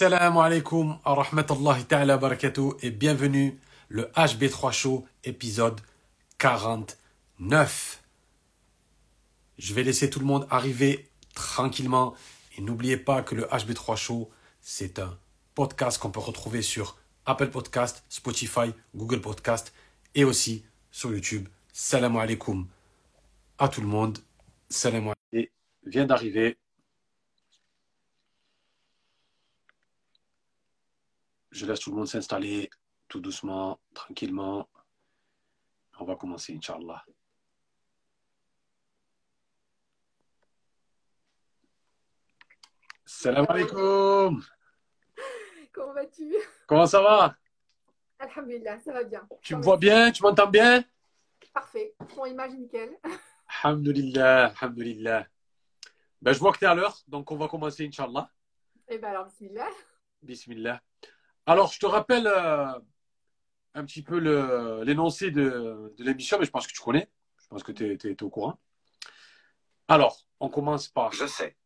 Salam alaikum rahmatullahi ta'ala barakatuh et bienvenue le HB3 Show épisode 49. Je vais laisser tout le monde arriver tranquillement et n'oubliez pas que le HB3 Show c'est un podcast qu'on peut retrouver sur Apple Podcast, Spotify, Google Podcast et aussi sur YouTube. Salam alaikum à tout le monde. Salam alaikum. Vient d'arriver Je laisse tout le monde s'installer tout doucement, tranquillement. On va commencer, Inch'Allah. Salam alaikum. Comment vas-tu? Comment ça va? Alhamdulillah, ça va bien. Tu me vois bien? Tu m'entends bien? Parfait. Ton image nickel. Alhamdulillah, alhamdulillah. Ben, je vois que tu es à l'heure, donc on va commencer, Inch'Allah. Eh bien alors, bismillah. Bismillah. Alors, je te rappelle euh, un petit peu l'énoncé de, de l'émission, mais je pense que tu connais. Je pense que tu es, au courant. Alors, on commence par. Je sais.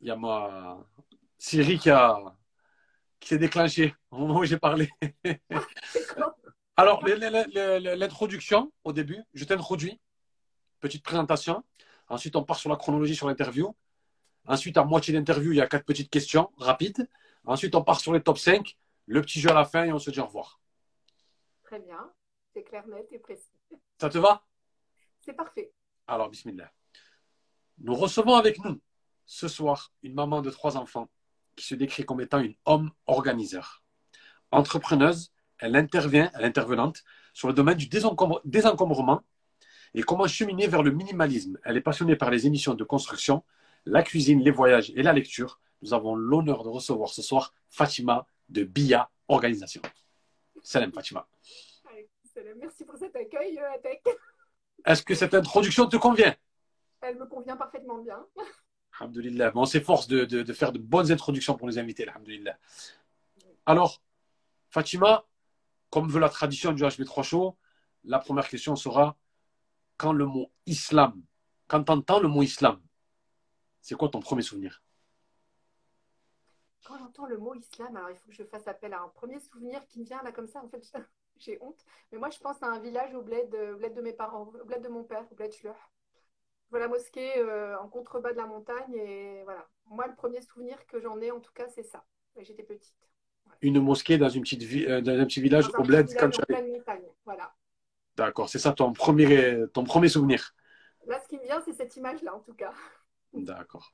Il y a ma Siri qui, a, qui s'est déclenchée au moment où j'ai parlé. Alors, l'introduction au début, je t'introduis. Petite présentation. Ensuite, on part sur la chronologie sur l'interview. Ensuite, à moitié d'interview, il y a quatre petites questions rapides. Ensuite, on part sur les top 5. Le petit jeu à la fin et on se dit au revoir. Très bien. C'est clair, net et précis. Ça te va? C'est parfait. Alors, bismillah. Nous recevons avec nous ce soir une maman de trois enfants qui se décrit comme étant une homme organiseur. Entrepreneuse, elle intervient, elle est intervenante sur le domaine du désencombre- désencombrement et comment cheminer vers le minimalisme. Elle est passionnée par les émissions de construction, la cuisine, les voyages et la lecture. Nous avons l'honneur de recevoir ce soir Fatima de BIA Organisation. Salam Fatima. Merci pour cet accueil, euh, Atek. Est-ce que cette introduction te convient? Elle me convient parfaitement bien. Alhamdulillah. On s'efforce de, de- de faire de bonnes introductions pour les invités, alhamdulillah. Alors, Fatima, comme veut la tradition du HB3 Show, la première question sera quand le mot islam, quand tu entends le mot islam, c'est quoi ton premier souvenir? Quand j'entends le mot islam, alors il faut que je fasse appel à un premier souvenir qui me vient là comme ça. En fait, j'ai honte. Mais moi, je pense à un village au bled, euh, au bled de mes parents, au bled de mon père, au bled Schleur. Je vois la mosquée euh, en contrebas de la montagne et voilà. Moi, le premier souvenir que j'en ai, en tout cas, c'est ça. J'étais petite. Une mosquée dans, une petite euh, dans un petit village Dans au bled village tu. Voilà. D'accord, c'est ça ton premier, ton premier souvenir? Là, ce qui me vient, c'est cette image-là, en tout cas. D'accord.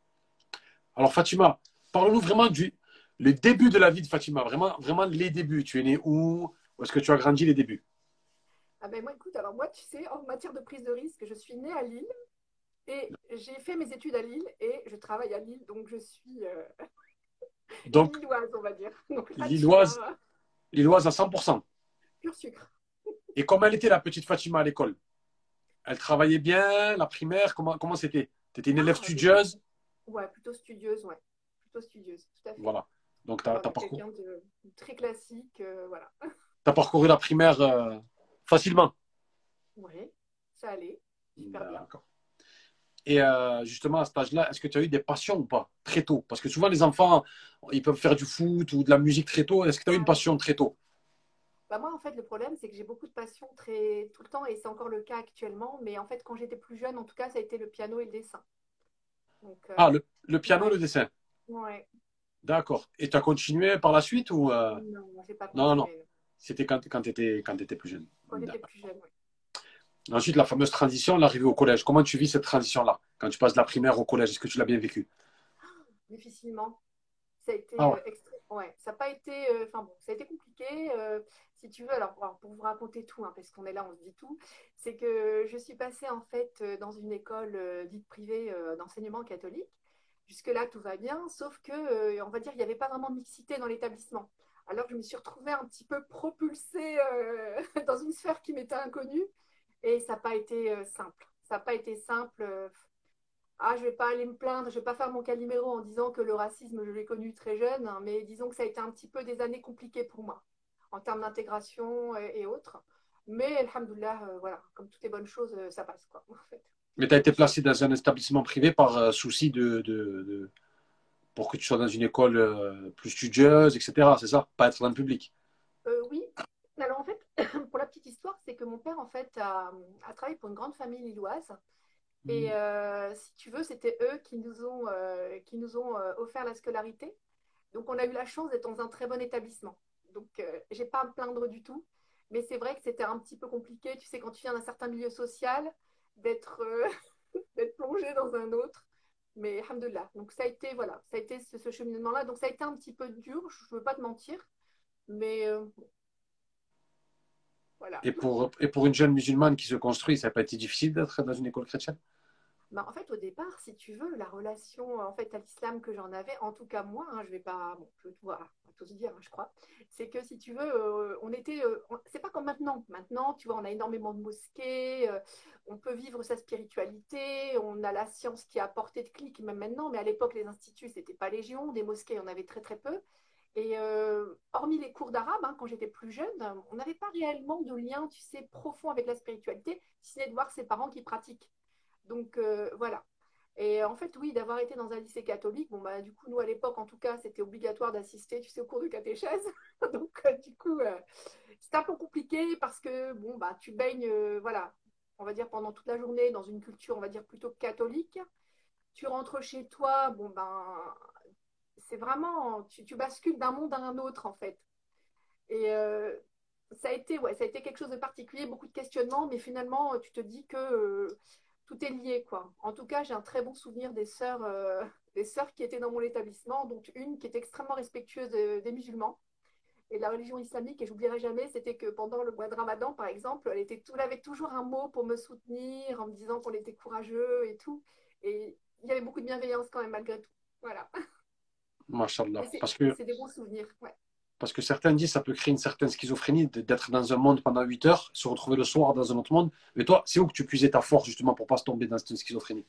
Alors Fatima, parle-nous vraiment du le début de la vie de Fatima, vraiment, vraiment les débuts. Tu es né où? Où est-ce que tu as grandi les débuts? Ah ben moi, écoute, alors moi, tu sais, en matière de prise de risque, je suis née à Lille et j'ai fait mes études à Lille et je travaille à Lille, donc je suis euh, Donc, lilloise, on va dire. Donc, Lilloise. à 100%. pur sucre. Et comment elle était la petite Fatima à l'école? Elle travaillait bien, la primaire, comment comment c'était? Tu étais une élève Ah, studieuse Ouais, plutôt studieuse, ouais. Plutôt studieuse, tout à fait. Voilà. Donc, tu as, parcouru, de très classique, euh, voilà. t'as parcouru la primaire euh, facilement. Ouais, ça allait, super bien. D'accord. Et euh, justement, à cet âge-là, est-ce que tu as eu des passions ou pas Très tôt? Parce que souvent, les enfants, ils peuvent faire du foot ou de la musique très tôt. Est-ce que tu as eu une passion très tôt? Bah moi, en fait, le problème, c'est que j'ai beaucoup de passion très tout le temps, et c'est encore le cas actuellement. Mais en fait, quand j'étais plus jeune, en tout cas, ça a été le piano et le dessin. Donc, euh, Ah, le, le piano, le dessin. ouais. D'accord. Et tu as continué par la suite ou euh, Non, j'ai pas Non, non. continué, c'était quand, quand tu étais, plus jeune Quand j'étais plus jeune, ouais. Ensuite, la fameuse transition, l'arrivée au collège. Comment tu vis cette transition-là Quand tu passes de la primaire au collège, est-ce que tu l'as bien vécu? Difficilement. Ça a été Ah ouais. euh, extré- ouais, ça n'a pas été, euh, enfin bon, ça a été compliqué. euh, si tu veux, alors, pour vous raconter tout, hein, parce qu'on est là, on se dit tout, c'est que je suis passée en fait euh, dans une école dite privée d'enseignement catholique. Jusque-là, tout va bien, sauf que, on va dire, il n'y avait pas vraiment de mixité dans l'établissement. Alors, je me suis retrouvée un petit peu propulsée dans une sphère qui m'était inconnue, et ça n'a pas été simple. Ça n'a pas été simple. Euh, ah, je vais pas aller me plaindre, je vais pas faire mon caliméro en disant que le racisme, je l'ai connu très jeune, hein, mais disons que ça a été un petit peu des années compliquées pour moi, en termes d'intégration et, et autres. Mais, alhamdoulilah, euh, voilà, comme toutes les bonnes choses, euh, ça passe, quoi, en fait. Mais tu as été placé dans un établissement privé par euh, souci de, de, de- pour que tu sois dans une école euh, plus studieuse, etc. C'est ça? Pas être dans le public? Euh, Oui. Alors en fait, pour la petite histoire, c'est que mon père en fait a, travaillé pour une grande famille lilloise. Et mmh. si tu veux, c'était eux qui nous ont, qui nous ont offert la scolarité. Donc on a eu la chance d'être dans un très bon établissement. Donc j'ai pas à me plaindre du tout. Mais c'est vrai que c'était un petit peu compliqué, tu sais, quand tu viens d'un certain milieu social, d'être plongé dans un autre. Mais alhamdoulilah. Donc ça a été, voilà, ça a été ce, cheminement-là. Donc ça a été un petit peu dur, je ne veux pas te mentir. Mais euh, voilà. Et pour, et pour une jeune musulmane qui se construit, ça n'a pas été difficile d'être dans une école chrétienne? Bah, en fait, au départ, si tu veux, la relation en fait, à l'islam que j'en avais, en tout cas moi, hein, je vais pas, bon, je vais tous dire, hein, je crois, c'est que si tu veux, euh, on était, euh, c'est pas comme maintenant. Maintenant, tu vois, on a énormément de mosquées, euh, on peut vivre sa spiritualité, on a la science qui est à portée de clic, même maintenant, mais à l'époque, les instituts, c'était pas légion, des mosquées, on avait très très peu. Et hormis les cours d'arabe, hein, quand j'étais plus jeune, on n'avait pas réellement de lien, tu sais, profond avec la spiritualité, si ce n'est de voir ses parents qui pratiquent. Donc voilà. Et en fait, oui, d'avoir été dans un lycée catholique, bon, bah, du coup, nous, à l'époque, en tout cas, c'était obligatoire d'assister, tu sais, au cours de catéchèse. Donc, euh, du coup, euh, c'était un peu compliqué parce que, bon, bah, tu baignes, euh, voilà, on va dire pendant toute la journée dans une culture, on va dire, plutôt catholique. Tu rentres chez toi, bon, ben, c'est vraiment, tu, tu bascules d'un monde à un autre, en fait. Et ça a été, ouais, ça a été quelque chose de particulier, beaucoup de questionnements, mais finalement, tu te dis que tout est lié, quoi. En tout cas, j'ai un très bon souvenir des sœurs, euh, des sœurs qui étaient dans mon établissement, dont une qui était extrêmement respectueuse des musulmans et de la religion islamique. Et j'oublierai jamais, c'était que pendant le mois de Ramadan, par exemple, elle, était elle avait toujours un mot pour me soutenir en me disant qu'on était courageux et tout. Et il y avait beaucoup de bienveillance quand même, malgré tout. Voilà. Machallah. Parce que c'est des bons souvenirs. Ouais. Parce que certains disent que ça peut créer une certaine schizophrénie d'être dans un monde pendant 8 heures, se retrouver le soir dans un autre monde. Mais toi, c'est où que tu puisais ta force justement pour pas se tomber dans cette schizophrénie?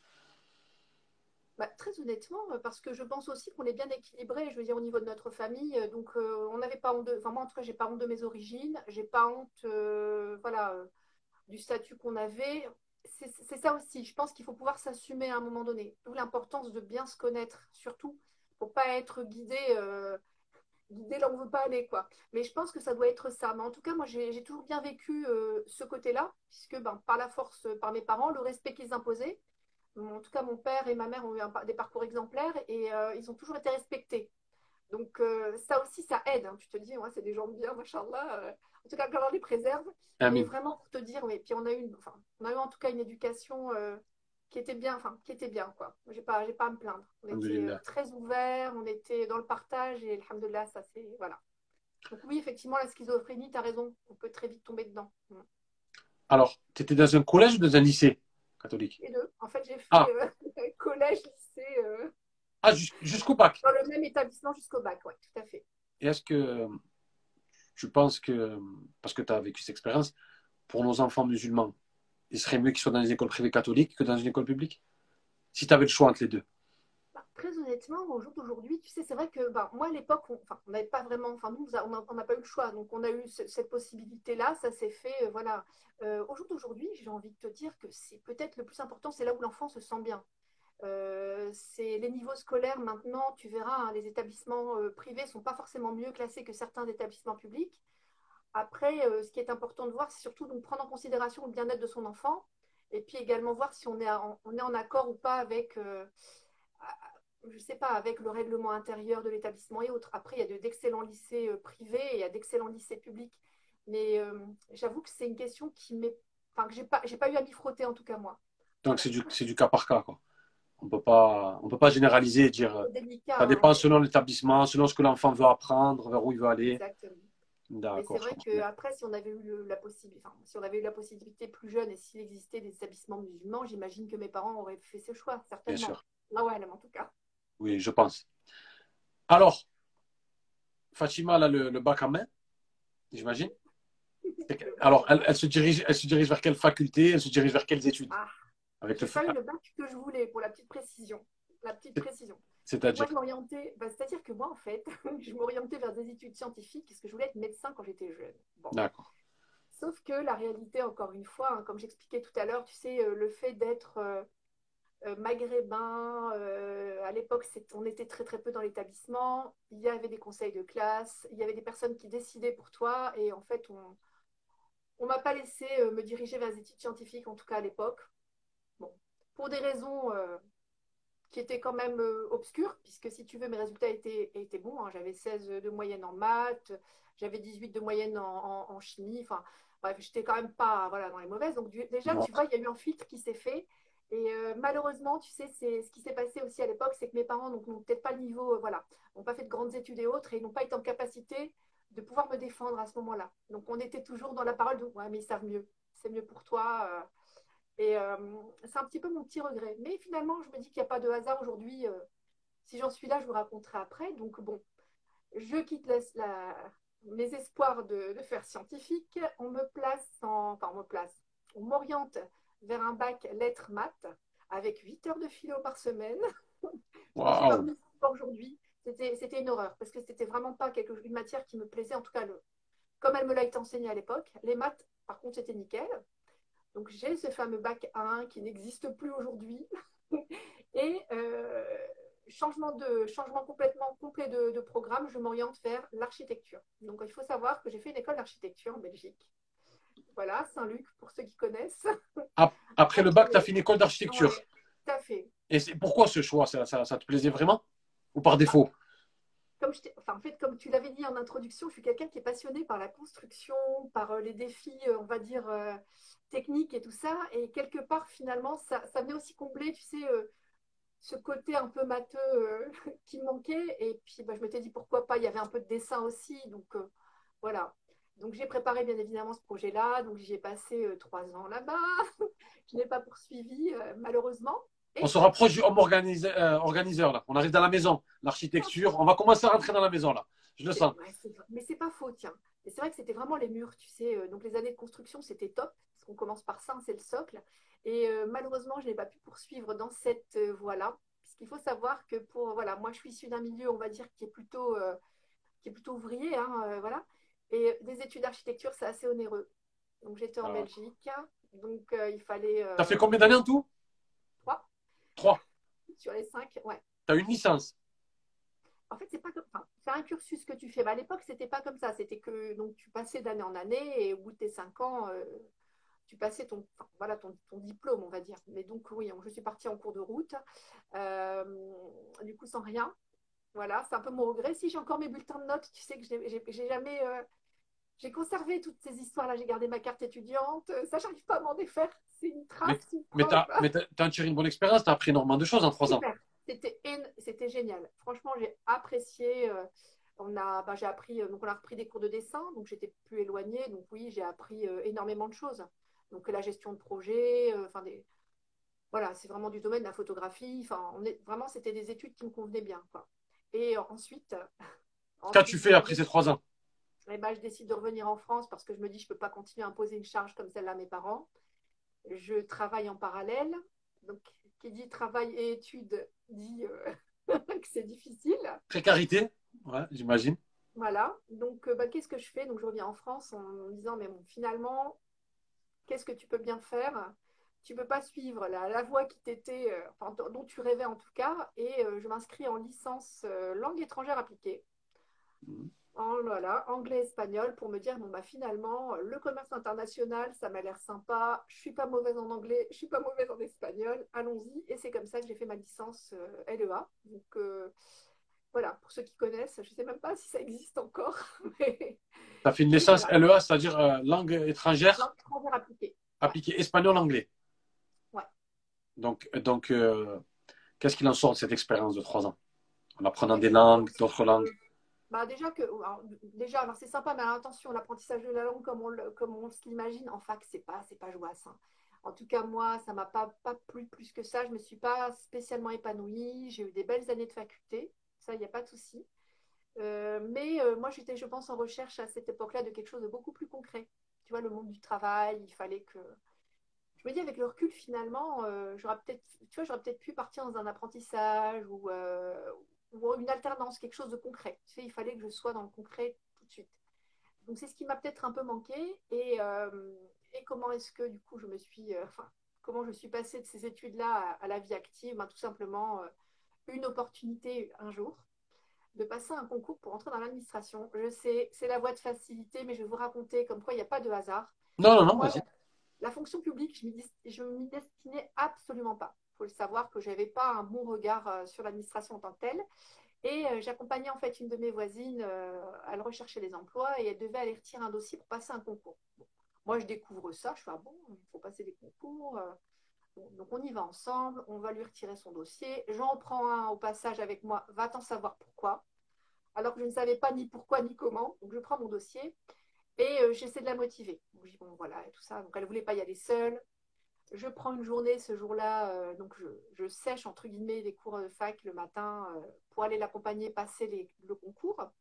Bah, très honnêtement, euh, parce que je pense aussi qu'on est bien équilibré, je veux dire, au niveau de notre famille. Euh, donc, euh, on n'avait pas honte de. Enfin, moi, en tout cas, j'ai pas honte de mes origines. J'ai pas honte, voilà, du statut qu'on avait. C'est ça aussi. Je pense qu'il faut pouvoir s'assumer à un moment donné. D'où l'importance de bien se connaître, surtout, pour pas être guidé dès là on veut pas aller quoi. Mais je pense que ça doit être ça. Mais en tout cas, moi j'ai toujours bien vécu euh, ce côté-là, puisque ben, par la force, euh, par mes parents, le respect qu'ils imposaient. En tout cas, mon père et ma mère ont eu des parcours exemplaires et euh, ils ont toujours été respectés. Donc ça aussi, ça aide. Hein. Tu te dis, ouais, c'est des gens bien, machallah. en tout cas, quand on les préserve. Mais vraiment pour te dire, oui. Puis on a eu, enfin, on a eu en tout cas une éducation qui était bien, enfin, qui était bien, quoi. J'ai pas, j'ai pas à me plaindre. On était euh, très ouverts, on était dans le partage et alhamdoulilah, ça c'est, voilà. Donc oui, effectivement, la schizophrénie, tu as raison, on peut très vite tomber dedans. Mm. Alors, tu étais dans un collège ou dans un lycée catholique? Les deux. En fait, j'ai fait ah. euh, collège, lycée. Euh, ah, jusqu'au bac Dans le même établissement jusqu'au bac, oui, tout à fait. Et est-ce que tu penses que, parce que tu as vécu cette expérience, pour nos enfants musulmans, il serait mieux qu'ils soient dans les écoles privées catholiques que dans une école publique Si tu avais le choix entre les deux Très honnêtement, au jour d'aujourd'hui, tu sais, c'est vrai que bah, moi à l'époque, on n'avait pas vraiment, enfin nous, on n'a pas eu le choix, donc on a eu cette possibilité-là, ça s'est fait, euh, voilà. Euh, au jour d'aujourd'hui, j'ai envie de te dire que c'est peut-être le plus important, c'est là où l'enfant se sent bien. Euh, c'est les niveaux scolaires maintenant, tu verras, hein, les établissements privés ne sont pas forcément mieux classés que certains établissements publics. Après, euh, ce qui est important de voir, c'est surtout de prendre en considération le bien-être de son enfant et puis également voir si on est, en, on est en accord ou pas avec, euh, je sais pas, avec le règlement intérieur de l'établissement et autres. Après, il y a d'excellents lycées euh, privés et il y a d'excellents lycées publics. Mais j'avoue que c'est une question qui m'est, enfin, que j'ai pas, j'ai pas eu à m'y frotter en tout cas moi. Donc c'est du, du cas par cas quoi. On peut pas, on peut pas généraliser et dire. ça dépend hein. selon l'établissement, selon ce que l'enfant veut apprendre, vers où il veut aller. Exactement. Mais c'est vrai qu'après, si on avait eu la possibilité, si on avait eu la possibilité plus jeune et s'il existait des établissements musulmans, j'imagine que mes parents auraient fait ce choix, certainement. Bien sûr. Ouais, en tout cas. Oui, je pense. Alors, Fatima, a le, le bac en main, j'imagine. Alors, elle, se dirige, elle se dirige vers quelle faculté Elle se dirige vers quelles études? Ah, Avec le pas eu le bac que je voulais, pour la petite précision. La petite précision. C'est-à-dire bah, C'est-à-dire que moi, en fait, je m'orientais vers des études scientifiques parce que je voulais être médecin quand j'étais jeune. D'accord. Sauf que la réalité, encore une fois, hein, comme j'expliquais tout à l'heure, tu sais, euh, le fait d'être euh, maghrébins. à l'époque, on était très très peu dans l'établissement. Il y avait des conseils de classe, il y avait des personnes qui décidaient pour toi. Et en fait, on on m'a pas laissé me diriger vers les études scientifiques, en tout cas à l'époque. Bon, pour des raisons qui étaient quand même obscures, puisque si tu veux, mes résultats étaient, étaient bons. Hein. J'avais 16 de moyenne en maths, j'avais 18 de moyenne en, chimie. Enfin, bref, j'étais quand même pas voilà, dans les mauvaises. Donc, déjà, tu vois, il y a eu un filtre qui s'est fait. Et euh, malheureusement, tu sais, c'est ce qui s'est passé aussi à l'époque, c'est que mes parents n'ont peut-être pas le niveau, euh, voilà, n'ont pas fait de grandes études et autres, et n'ont pas été en capacité de pouvoir me défendre à ce moment-là. Donc, on était toujours dans la parole de ouais, mais ils savent mieux, c'est mieux pour toi. Euh. et c'est un petit peu mon petit regret. Mais finalement, je me dis qu'il n'y a pas de hasard aujourd'hui. si j'en suis là, je vous raconterai après. Donc, bon, je quitte la, mes espoirs de, faire scientifique, on me place en, enfin on me place, on m'oriente vers un bac lettres maths avec 8 heures de philo par semaine. Wow. Aujourd'hui, c'était une horreur parce que c'était vraiment pas quelque, une matière qui me plaisait, en tout cas le, comme elle me l'a été enseignée à l'époque. Les maths, par contre, c'était nickel. Donc j'ai ce fameux bac 1 qui n'existe plus aujourd'hui. Et euh, changement, de, changement complètement complet de, programme, je m'oriente vers l'architecture. Donc, il faut savoir que j'ai fait une école d'architecture en Belgique. Voilà, Saint-Luc, pour ceux qui connaissent. Après le bac, tu as fait une école d'architecture. tout à fait. Et pourquoi ce choix? Ça, ça, te plaisait vraiment? Ou par défaut? Comme en fait, comme tu l'avais dit en introduction, je suis quelqu'un qui est passionné par la construction, par euh, les défis, euh, on va dire, euh, techniques et tout ça. Et quelque part, finalement, ça, ça venait aussi combler, tu sais, ce côté un peu matheux euh, qui manquait. Et puis, bah, je m'étais dit pourquoi pas. Il y avait un peu de dessin aussi. Donc, voilà. Donc, j'ai préparé bien évidemment ce projet-là. Donc, j'y ai passé trois ans là-bas. je n'ai pas poursuivi, malheureusement. On se rapproche du homme organiseur, là. On arrive dans la maison, l'architecture. On va commencer à rentrer dans la maison là. Je le sens. mais c'est pas faux, tiens. Et c'est vrai que c'était vraiment les murs, tu sais. Donc les années de construction, c'était top. Parce qu'on commence par ça, c'est le socle. Et euh, malheureusement, je n'ai pas pu poursuivre dans cette euh, voie-là. Puisqu'il faut savoir que pour, voilà, moi, je suis issue d'un milieu, on va dire, qui est plutôt, euh, qui est plutôt ouvrier. Hein, voilà. Et des études d'architecture, c'est assez onéreux. Donc, j'étais en ah. Belgique. Donc, il fallait. As fait combien d'années en tout? Trois. Sur les cinq, ouais. Tu as une licence en fait, c'est pas c'est un cursus que tu fais. Mais à l'époque, c'était pas comme ça. C'était que donc tu passais d'année en année et au bout de tes cinq ans, tu passais ton, voilà, ton, diplôme, on va dire. Mais donc, oui, je suis partie en cours de route, euh, du coup, sans rien. Voilà, c'est un peu mon regret. Si j'ai encore mes bulletins de notes, tu sais que j'ai jamais. Euh, j'ai conservé toutes ces histoires-là. J'ai gardé ma carte étudiante. Ça, j'arrive pas à m'en défaire. C'est une trace. Mais, tu as, tiré une bonne expérience. Tu as appris énormément de choses en trois ans. C'était génial. Franchement, j'ai apprécié. Euh, on a, bah, j'ai appris, donc on a repris des cours de dessin, donc j'étais plus éloignée, donc oui, j'ai appris énormément de choses. Donc la gestion de projet, euh, enfin des, voilà, c'est vraiment du domaine de la photographie. Enfin, on est vraiment, c'était des études qui me convenaient bien. Quoi. Et ensuite, qu'as-tu fait après ces trois ans? Eh ben, je décide de revenir en France parce que je me dis je ne peux pas continuer à imposer une charge comme celle-là à mes parents. Je travaille en parallèle. Donc, qui dit travail et études dit euh, que c'est difficile. Précarité, ouais, j'imagine. Voilà. Donc, euh, bah, qu'est-ce que je fais? Donc, je reviens en France en me disant mais bon, finalement, qu'est-ce que tu peux bien faire? Tu ne peux pas suivre la, voie qui t'était, euh, dont tu rêvais en tout cas, et euh, je m'inscris en licence langue étrangère appliquée. Mmh. En, voilà, anglais-espagnol pour me dire bon bah finalement le commerce international ça m'a l'air sympa je suis pas mauvaise en anglais je suis pas mauvaise en espagnol allons-y et c'est comme ça que j'ai fait ma licence LEA donc voilà, pour ceux qui connaissent, je ne sais même pas si ça existe encore. Mais... Tu as fait une licence LEA, c'est-à-dire euh, langue étrangère Langue étrangère appliquée. Appliquée, espagnol, anglais. Ouais. Donc, donc euh, qu'est-ce qu'il en sort de cette expérience de trois ans? En apprenant des langues, d'autres langues? Bah déjà que déjà c'est sympa mais attention l'apprentissage de la langue comme on comme on l'imagine en fac c'est pas c'est pas jouasse hein. en tout cas moi ça m'a pas pas plu plus que ça je me suis pas spécialement épanouie j'ai eu des belles années de faculté ça, il n'y a pas de souci. Euh, mais euh, moi, j'étais, je pense, en recherche à cette époque-là de quelque chose de beaucoup plus concret. Tu vois, le monde du travail, il fallait que. Je me dis, avec le recul, finalement, euh, j'aurais peut-être, tu vois, j'aurais peut-être pu partir dans un apprentissage ou, ou, une alternance, quelque chose de concret. Tu sais, il fallait que je sois dans le concret tout de suite. Donc, c'est ce qui m'a peut-être un peu manqué. Et, et comment est-ce que, du coup, je me suis. Enfin, comment je suis passée de ces études-là à, la vie active? Ben, Tout simplement, une opportunité un jour de passer un concours pour entrer dans l'administration. Je sais, c'est la voie de facilité, mais je vais vous raconter comme quoi il n'y a pas de hasard. Non, non, non, vas-y. La fonction publique, je ne m'y destinais absolument pas. Faut le savoir que je n'avais pas un bon regard euh, sur l'administration en tant que telle. Et euh, j'accompagnais en fait une de mes voisines euh, elle rechercher les emplois et elle devait aller retirer un dossier pour passer un concours. Moi, je découvre ça, je fais ah bon, il faut passer des concours. donc on y va ensemble, on va lui retirer son dossier. J'en prends un au passage avec moi, va t'en savoir pourquoi. Alors que je ne savais pas ni pourquoi ni comment. Donc je prends mon dossier et euh, j'essaie de la motiver. je dis, bon, voilà, et tout ça. Donc, elle ne voulait pas y aller seule. Je prends une journée ce jour-là, euh, donc je, sèche, entre guillemets, les cours de fac le matin euh, pour aller l'accompagner passer le concours.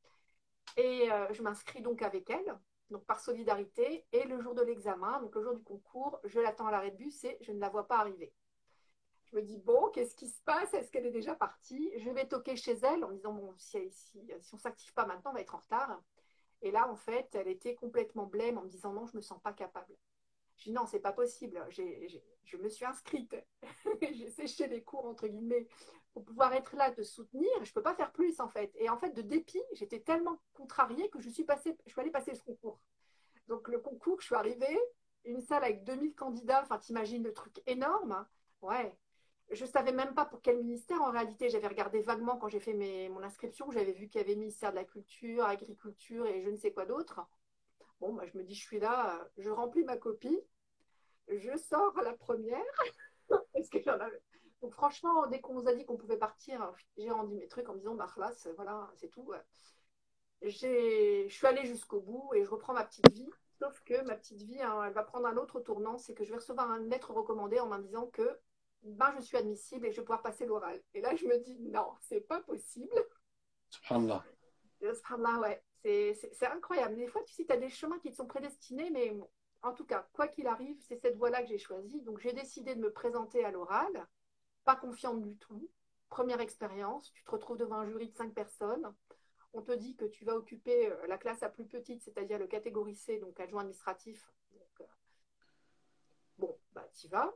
Et je m'inscris donc avec elle, donc par solidarité. Et le jour de l'examen, donc le jour du concours, je l'attends à l'arrêt de bus et je ne la vois pas arriver. Je me dis, bon, qu'est-ce qui se passe? Est-ce qu'elle est déjà partie? Je vais toquer chez elle en disant, bon, si, si, si on ne s'active pas maintenant, on va être en retard. Et là, en fait, elle était complètement blême en me disant non, je ne me sens pas capable. Je dis non, c'est pas possible. je me suis inscrite. J'ai séché les cours, entre guillemets, pour pouvoir être là, te soutenir. Je ne peux pas faire plus, en fait. Et en fait, de dépit, j'étais tellement contrariée que je suis, passée, je suis allée passer ce concours. Donc, le concours, je suis arrivée, une salle avec 2000 candidats. Enfin, t'imagines le truc énorme. Hein. Ouais, je ne savais même pas pour quel ministère en réalité. J'avais regardé vaguement quand j'ai fait mon inscription. J'avais vu qu'il y avait ministère de la Culture, Agriculture et je ne sais quoi d'autre. Bon, bah, je me dis, je suis là, je remplis ma copie, je sors à la première. parce que Donc, franchement, dès qu'on nous a dit qu'on pouvait partir, j'ai rendu mes trucs en me disant, bah, là, voilà, c'est tout. Je suis allée jusqu'au bout et je reprends ma petite vie. Sauf que ma petite vie, hein, elle va prendre un autre tournant. C'est que je vais recevoir un lettre recommandé en me disant que ben, je suis admissible et je vais pouvoir passer l'oral. Et là, je me dis, non, c'est pas possible. Subhanallah. Subhanallah, ouais. C'est incroyable. Des fois, tu sais, tu as des chemins qui te sont prédestinés, mais en tout cas, quoi qu'il arrive, c'est cette voie-là que j'ai choisie. Donc, j'ai décidé de me présenter à l'oral, pas confiante du tout. Première expérience, tu te retrouves devant un jury de cinq personnes. On te dit que tu vas occuper euh, la classe la plus petite, c'est-à-dire le catégorie C, donc adjoint administratif. Euh, bon, bah, tu vas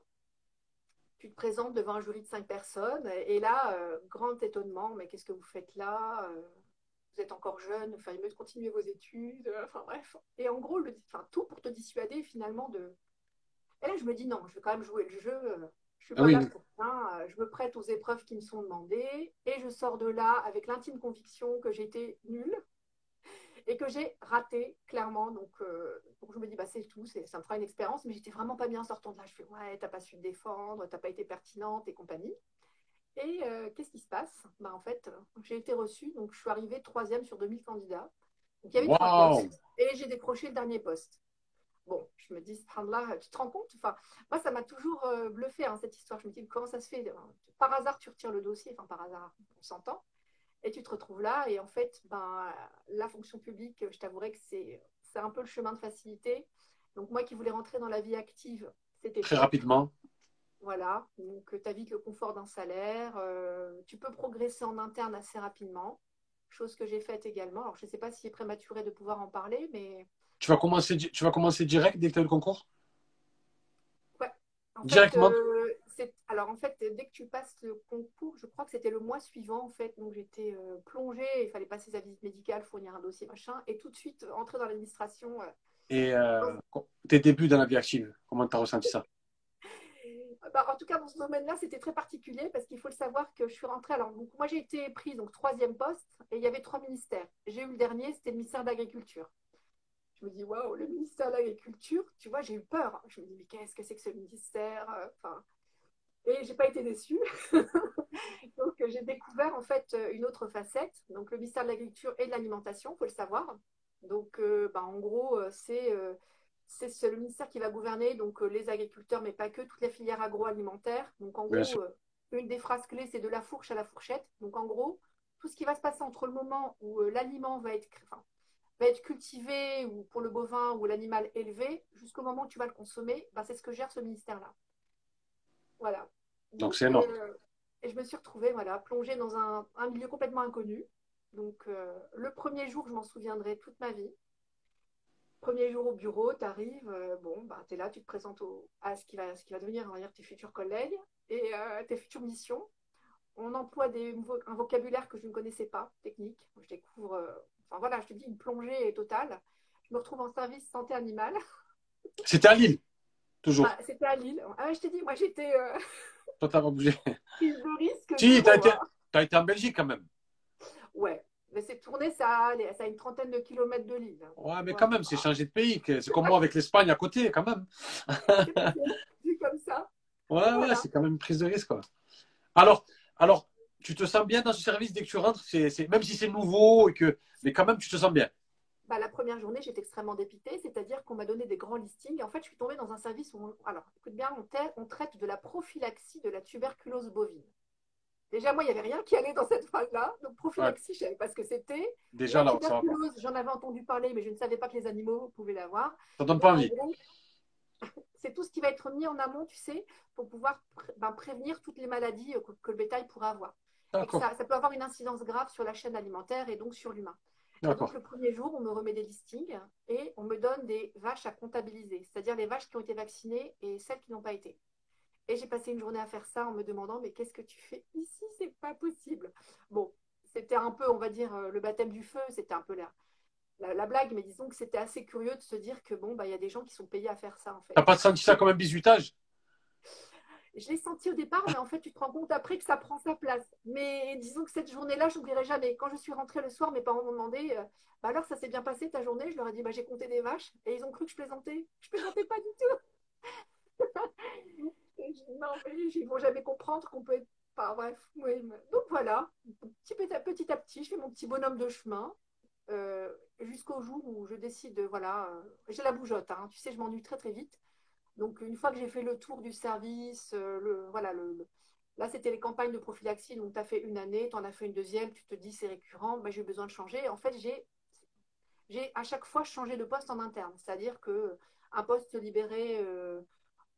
tu te présentes devant un jury de cinq personnes, et là, euh, grand étonnement, mais qu'est-ce que vous faites là Vous êtes encore jeune, enfin, il mieux de continuer vos études, euh, enfin bref. Et en gros, le, enfin, tout pour te dissuader finalement de. Et là, je me dis non, je vais quand même jouer le jeu. Je suis ah pas là pour ça. Je me prête aux épreuves qui me sont demandées, et je sors de là avec l'intime conviction que j'étais nulle et que j'ai raté clairement. Donc, euh, donc, je me dis, bah, c'est tout, ça me fera une expérience, mais j'étais vraiment pas bien en sortant de là. Je fais, ouais, t'as pas su te défendre, t'as pas été pertinente et compagnie. Et euh, qu'est-ce qui se passe? Bah, En fait, j'ai été reçue, donc je suis arrivée troisième sur 2000 candidats. Donc, il y avait trois postes, et j'ai décroché le dernier poste. Bon, je me dis, là, tu te rends compte? Enfin, Moi, ça m'a toujours euh, bluffé, hein, cette histoire. Je me dis, comment ça se fait? Par hasard, tu retires le dossier, enfin, par hasard, on s'entend. Et tu te retrouves là, et en fait, ben, la fonction publique, je t'avouerais que c'est un peu le chemin de facilité. Donc, moi qui voulais rentrer dans la vie active, c'était. Très rapidement. Voilà, donc tu as vite le confort d'un salaire, euh, tu peux progresser en interne assez rapidement, chose que j'ai faite également. Alors, je ne sais pas s'il est prématuré de pouvoir en parler, mais. Tu vas commencer, tu vas commencer direct dès que tu as le concours? Ouais. Directement? euh, alors en fait, dès que tu passes le concours, je crois que c'était le mois suivant en fait, donc j'étais euh, plongée, il fallait passer sa visite médicale, fournir un dossier, machin, et tout de suite entrer dans l'administration. Et tes débuts dans la vie active, comment tu as ressenti ça? Bah, en tout cas, dans ce domaine-là, c'était très particulier parce qu'il faut le savoir que je suis rentrée. Alors, donc, moi, j'ai été prise donc troisième poste et il y avait trois ministères. J'ai eu le dernier, c'était le ministère de l'Agriculture. Je me dis, waouh, le ministère de l'Agriculture, tu vois, j'ai eu peur. Je me dis, mais qu'est-ce que c'est que ce ministère Enfin, et j'ai pas été déçue. donc j'ai découvert en fait une autre facette, donc le ministère de l'Agriculture et de l'Alimentation, faut le savoir. Donc euh, bah, en gros, euh, c'est euh, c'est le ministère qui va gouverner donc les agriculteurs, mais pas que, toute la filière agroalimentaire. Donc en gros, une des phrases clés, c'est de la fourche à la fourchette. Donc en gros, tout ce qui va se passer entre le moment où l'aliment va être, va être cultivé ou pour le bovin ou l'animal élevé jusqu'au moment où tu vas le consommer, bah, c'est ce que gère ce ministère-là. Voilà. Donc c'est énorme. Euh, et je me suis retrouvée voilà, plongée dans un, milieu complètement inconnu. Donc euh, le premier jour, je m'en souviendrai toute ma vie. Premier jour au bureau, tu arrives, euh, bon, bah, tu es là, tu te présentes à ce qui, va, ce qui va devenir on va dire, tes futurs collègues et euh, tes futures missions. On emploie des, un vocabulaire que je ne connaissais pas, technique. Je découvre, euh, enfin voilà, je te dis une plongée totale. Je me retrouve en service santé animale. C'était à Lille, toujours. Ah, C'était à Lille. Ah, je t'ai dit, moi j'étais. Toi, t'as pas bougé. Prise de risque. Si, été, as été en Belgique quand même. Ouais, mais c'est tourné, ça a, ça a une trentaine de kilomètres de Lille. Ouais, mais quand même, c'est changer de pays. C'est comme moi avec l'Espagne à côté, quand même. C'est comme ça. Ouais, ouais, c'est quand même une prise de risque. Quoi. Alors, alors, tu te sens bien dans ce service dès que tu rentres, même si c'est nouveau, et que, mais quand même, tu te sens bien? Bah, la première journée, j'étais extrêmement dépitée, c'est-à-dire qu'on m'a donné des grands listings. Et en fait, je suis tombée dans un service où, alors, écoute bien, on traite de la prophylaxie de la tuberculose bovine. Déjà, moi, il n'y avait rien qui allait dans cette phase-là. Donc, prophylaxie, je ne savais pas ce que c'était. Déjà, là, j'en avais entendu parler, mais je ne savais pas que les animaux pouvaient l'avoir. Ça donne pas envie. C'est tout ce qui va être mis en amont, tu sais, pour pouvoir ben, prévenir toutes les maladies que, le bétail pourrait avoir. Ça, ça, peut avoir une incidence grave sur la chaîne alimentaire et donc sur l'humain. Donc, le premier jour, on me remet des listings et on me donne des vaches à comptabiliser, c'est-à-dire les vaches qui ont été vaccinées et celles qui n'ont pas été. Et j'ai passé une journée à faire ça en me demandant mais qu'est-ce que tu fais ici? C'est pas possible. Bon, c'était un peu, on va dire, euh, le baptême du feu, c'était un peu la, la, blague, mais disons que c'était assez curieux de se dire que bon, bah il y a des gens qui sont payés à faire ça en fait. T'as pas senti ça comme un bisutage je l'ai senti au départ, mais en fait, tu te rends compte après que ça prend sa place. Mais disons que cette journée-là, je n'oublierai jamais. Quand je suis rentrée le soir, mes parents m'ont demandé euh, bah alors, ça s'est bien passé ta journée Je leur ai dit bah, j'ai compté des vaches. Et ils ont cru que je plaisantais. Je plaisantais pas du tout. Non, ils vont jamais comprendre qu'on peut être. Bref, donc voilà, petit, à petit, je fais mon petit bonhomme de chemin euh, jusqu'au jour où je décide, voilà, euh, j'ai la bougeotte, hein, tu sais, je m'ennuie très très vite. Donc une fois que j'ai fait le tour du service, euh, voilà, là c'était les campagnes de prophylaxie, donc tu as fait une année, tu en as fait une deuxième, tu te dis c'est récurrent, ben, j'ai besoin de changer. En fait, j'ai j'ai à chaque fois changé de poste en interne, c'est-à-dire que un poste libéré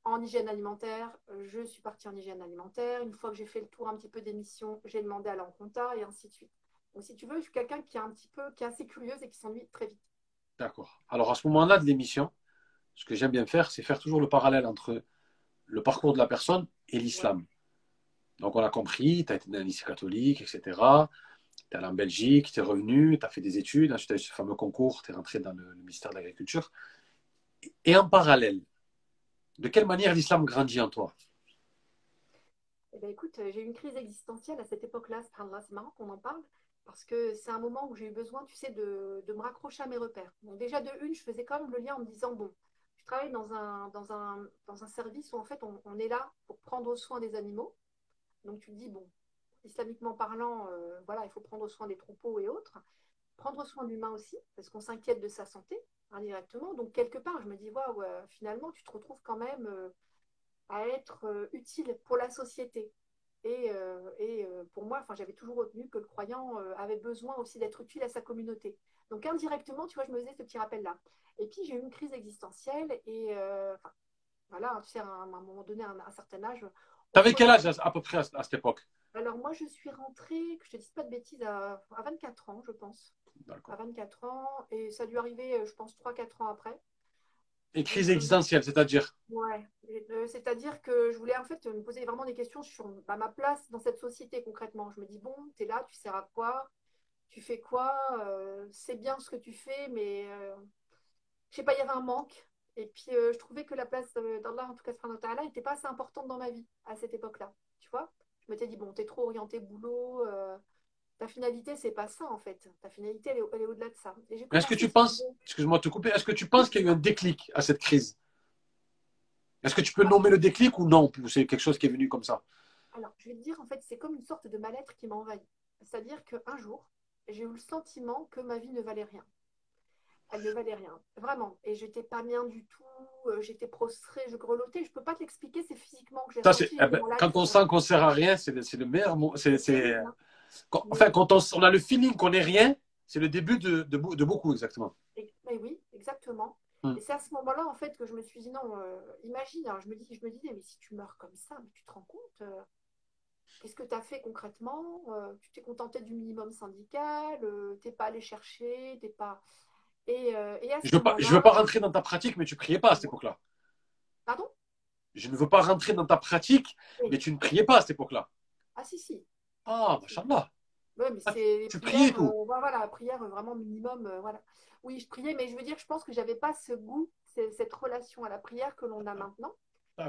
en hygiène alimentaire, je suis partie en hygiène alimentaire. Une fois que j'ai fait le tour un petit peu des missions, j'ai demandé à l'enconta et ainsi de suite. Donc, si tu veux, je suis quelqu'un qui est un petit peu, qui est assez curieuse et qui s'ennuie très vite. D'accord. Alors, à ce moment-là de l'émission, ce que j'aime bien faire, c'est faire toujours le parallèle entre le parcours de la personne et l'islam. Donc, on a compris, tu as été dans un lycée catholique, etc. Tu es allé en Belgique, tu es revenu, tu as fait des études, ensuite tu as eu ce fameux concours, tu es rentré dans le, le ministère de l'Agriculture. Et en parallèle, de quelle manière l'islam grandit en toi? Eh bien, écoute, euh, j'ai eu une crise existentielle à cette époque-là. C'est marrant qu'on en parle parce que c'est un moment où j'ai eu besoin, tu sais, de, me raccrocher à mes repères. Donc déjà, de une, je faisais quand même le lien en me disant, bon, je travaille dans un, service où en fait on, est là pour prendre soin des animaux. Donc tu te dis, bon, islamiquement parlant, euh, voilà, il faut prendre soin des troupeaux et autres. Prendre soin de l'humain aussi, parce qu'on s'inquiète de sa santé indirectement. Donc, quelque part, je me dis, waouh, finalement, tu te retrouves quand même euh, à être euh, utile pour la société. Et, euh, et pour moi, j'avais toujours retenu que le croyant avait besoin aussi d'être utile à sa communauté. Donc, indirectement, tu vois, je me faisais ce petit rappel-là. Et puis, j'ai eu une crise existentielle. Et voilà, tu sais, à un, moment donné, à un, certain âge. Tu avais quel âge à peu près à, cette époque? Alors, moi, je suis rentrée, que je ne te dise pas de bêtises, à, à 24 ans, je pense à 24 ans, et ça a dû arriver, euh, je pense, 3-4 ans après. Et crise existentielle, c'est-à-dire? Ouais, euh, c'est-à-dire que je voulais en fait me poser vraiment des questions sur bah, ma place dans cette société concrètement. Je me dis, bon, tu es là, tu sers à quoi? Tu fais quoi? Euh, C'est bien ce que tu fais, mais je sais pas, il y avait un manque. Et puis je trouvais que la place d'Allah, en tout cas, ce n'était pas assez importante dans ma vie à cette époque-là. Tu vois? Je m'étais dit, bon, tu es trop orienté boulot ta finalité, c'est pas ça en fait. Ta finalité, elle est, au-delà de ça. Est-ce que tu penses, excuse-moi de te couper, est-ce que tu penses qu'il y a eu un déclic à cette crise? Est-ce que tu peux nommer le déclic ou non? C'est quelque chose qui est venu comme ça? Alors, je vais te dire, en fait, c'est comme une sorte de mal-être qui m'a envahi. C'est-à-dire qu'un jour, j'ai eu le sentiment que ma vie ne valait rien. Elle ne valait rien, vraiment. Et j'étais pas bien du tout. Euh, j'étais prostrée, je grelottais. Je peux pas te l'expliquer, c'est physiquement que j'ai. Eh ben, quand on sent qu'on sert à rien, c'est le, le meilleur mot. C'est enfin, quand on, a le feeling qu'on n'est rien, c'est le début de, de, beaucoup, exactement. mais oui, exactement. Hmm. Et c'est à ce moment-là, en fait, que je me suis dit, non, euh, imagine, hein, je, me dis, je me disais, mais si tu meurs comme ça, mais tu te rends compte euh, Qu'est-ce que tu as fait concrètement euh, Tu t'es contenté du minimum syndical, tu n'es pas allé chercher, t'es pas... Et, et à ce Je veux pas, je moment-là- veux pas rentrer dans ta pratique, mais tu priais pas à cette époque-là. Pardon? Je ne veux pas rentrer dans ta pratique, Oui. mais tu ne priais pas à cette époque-là. Ah si, si. Ah, machallah. Ouais, mais Ah, c'est tu priais, tout euh, voilà, prière vraiment minimum, euh, voilà. Oui, je priais, mais je veux dire, je pense que j'avais pas ce goût, cette relation à la prière que l'on a maintenant,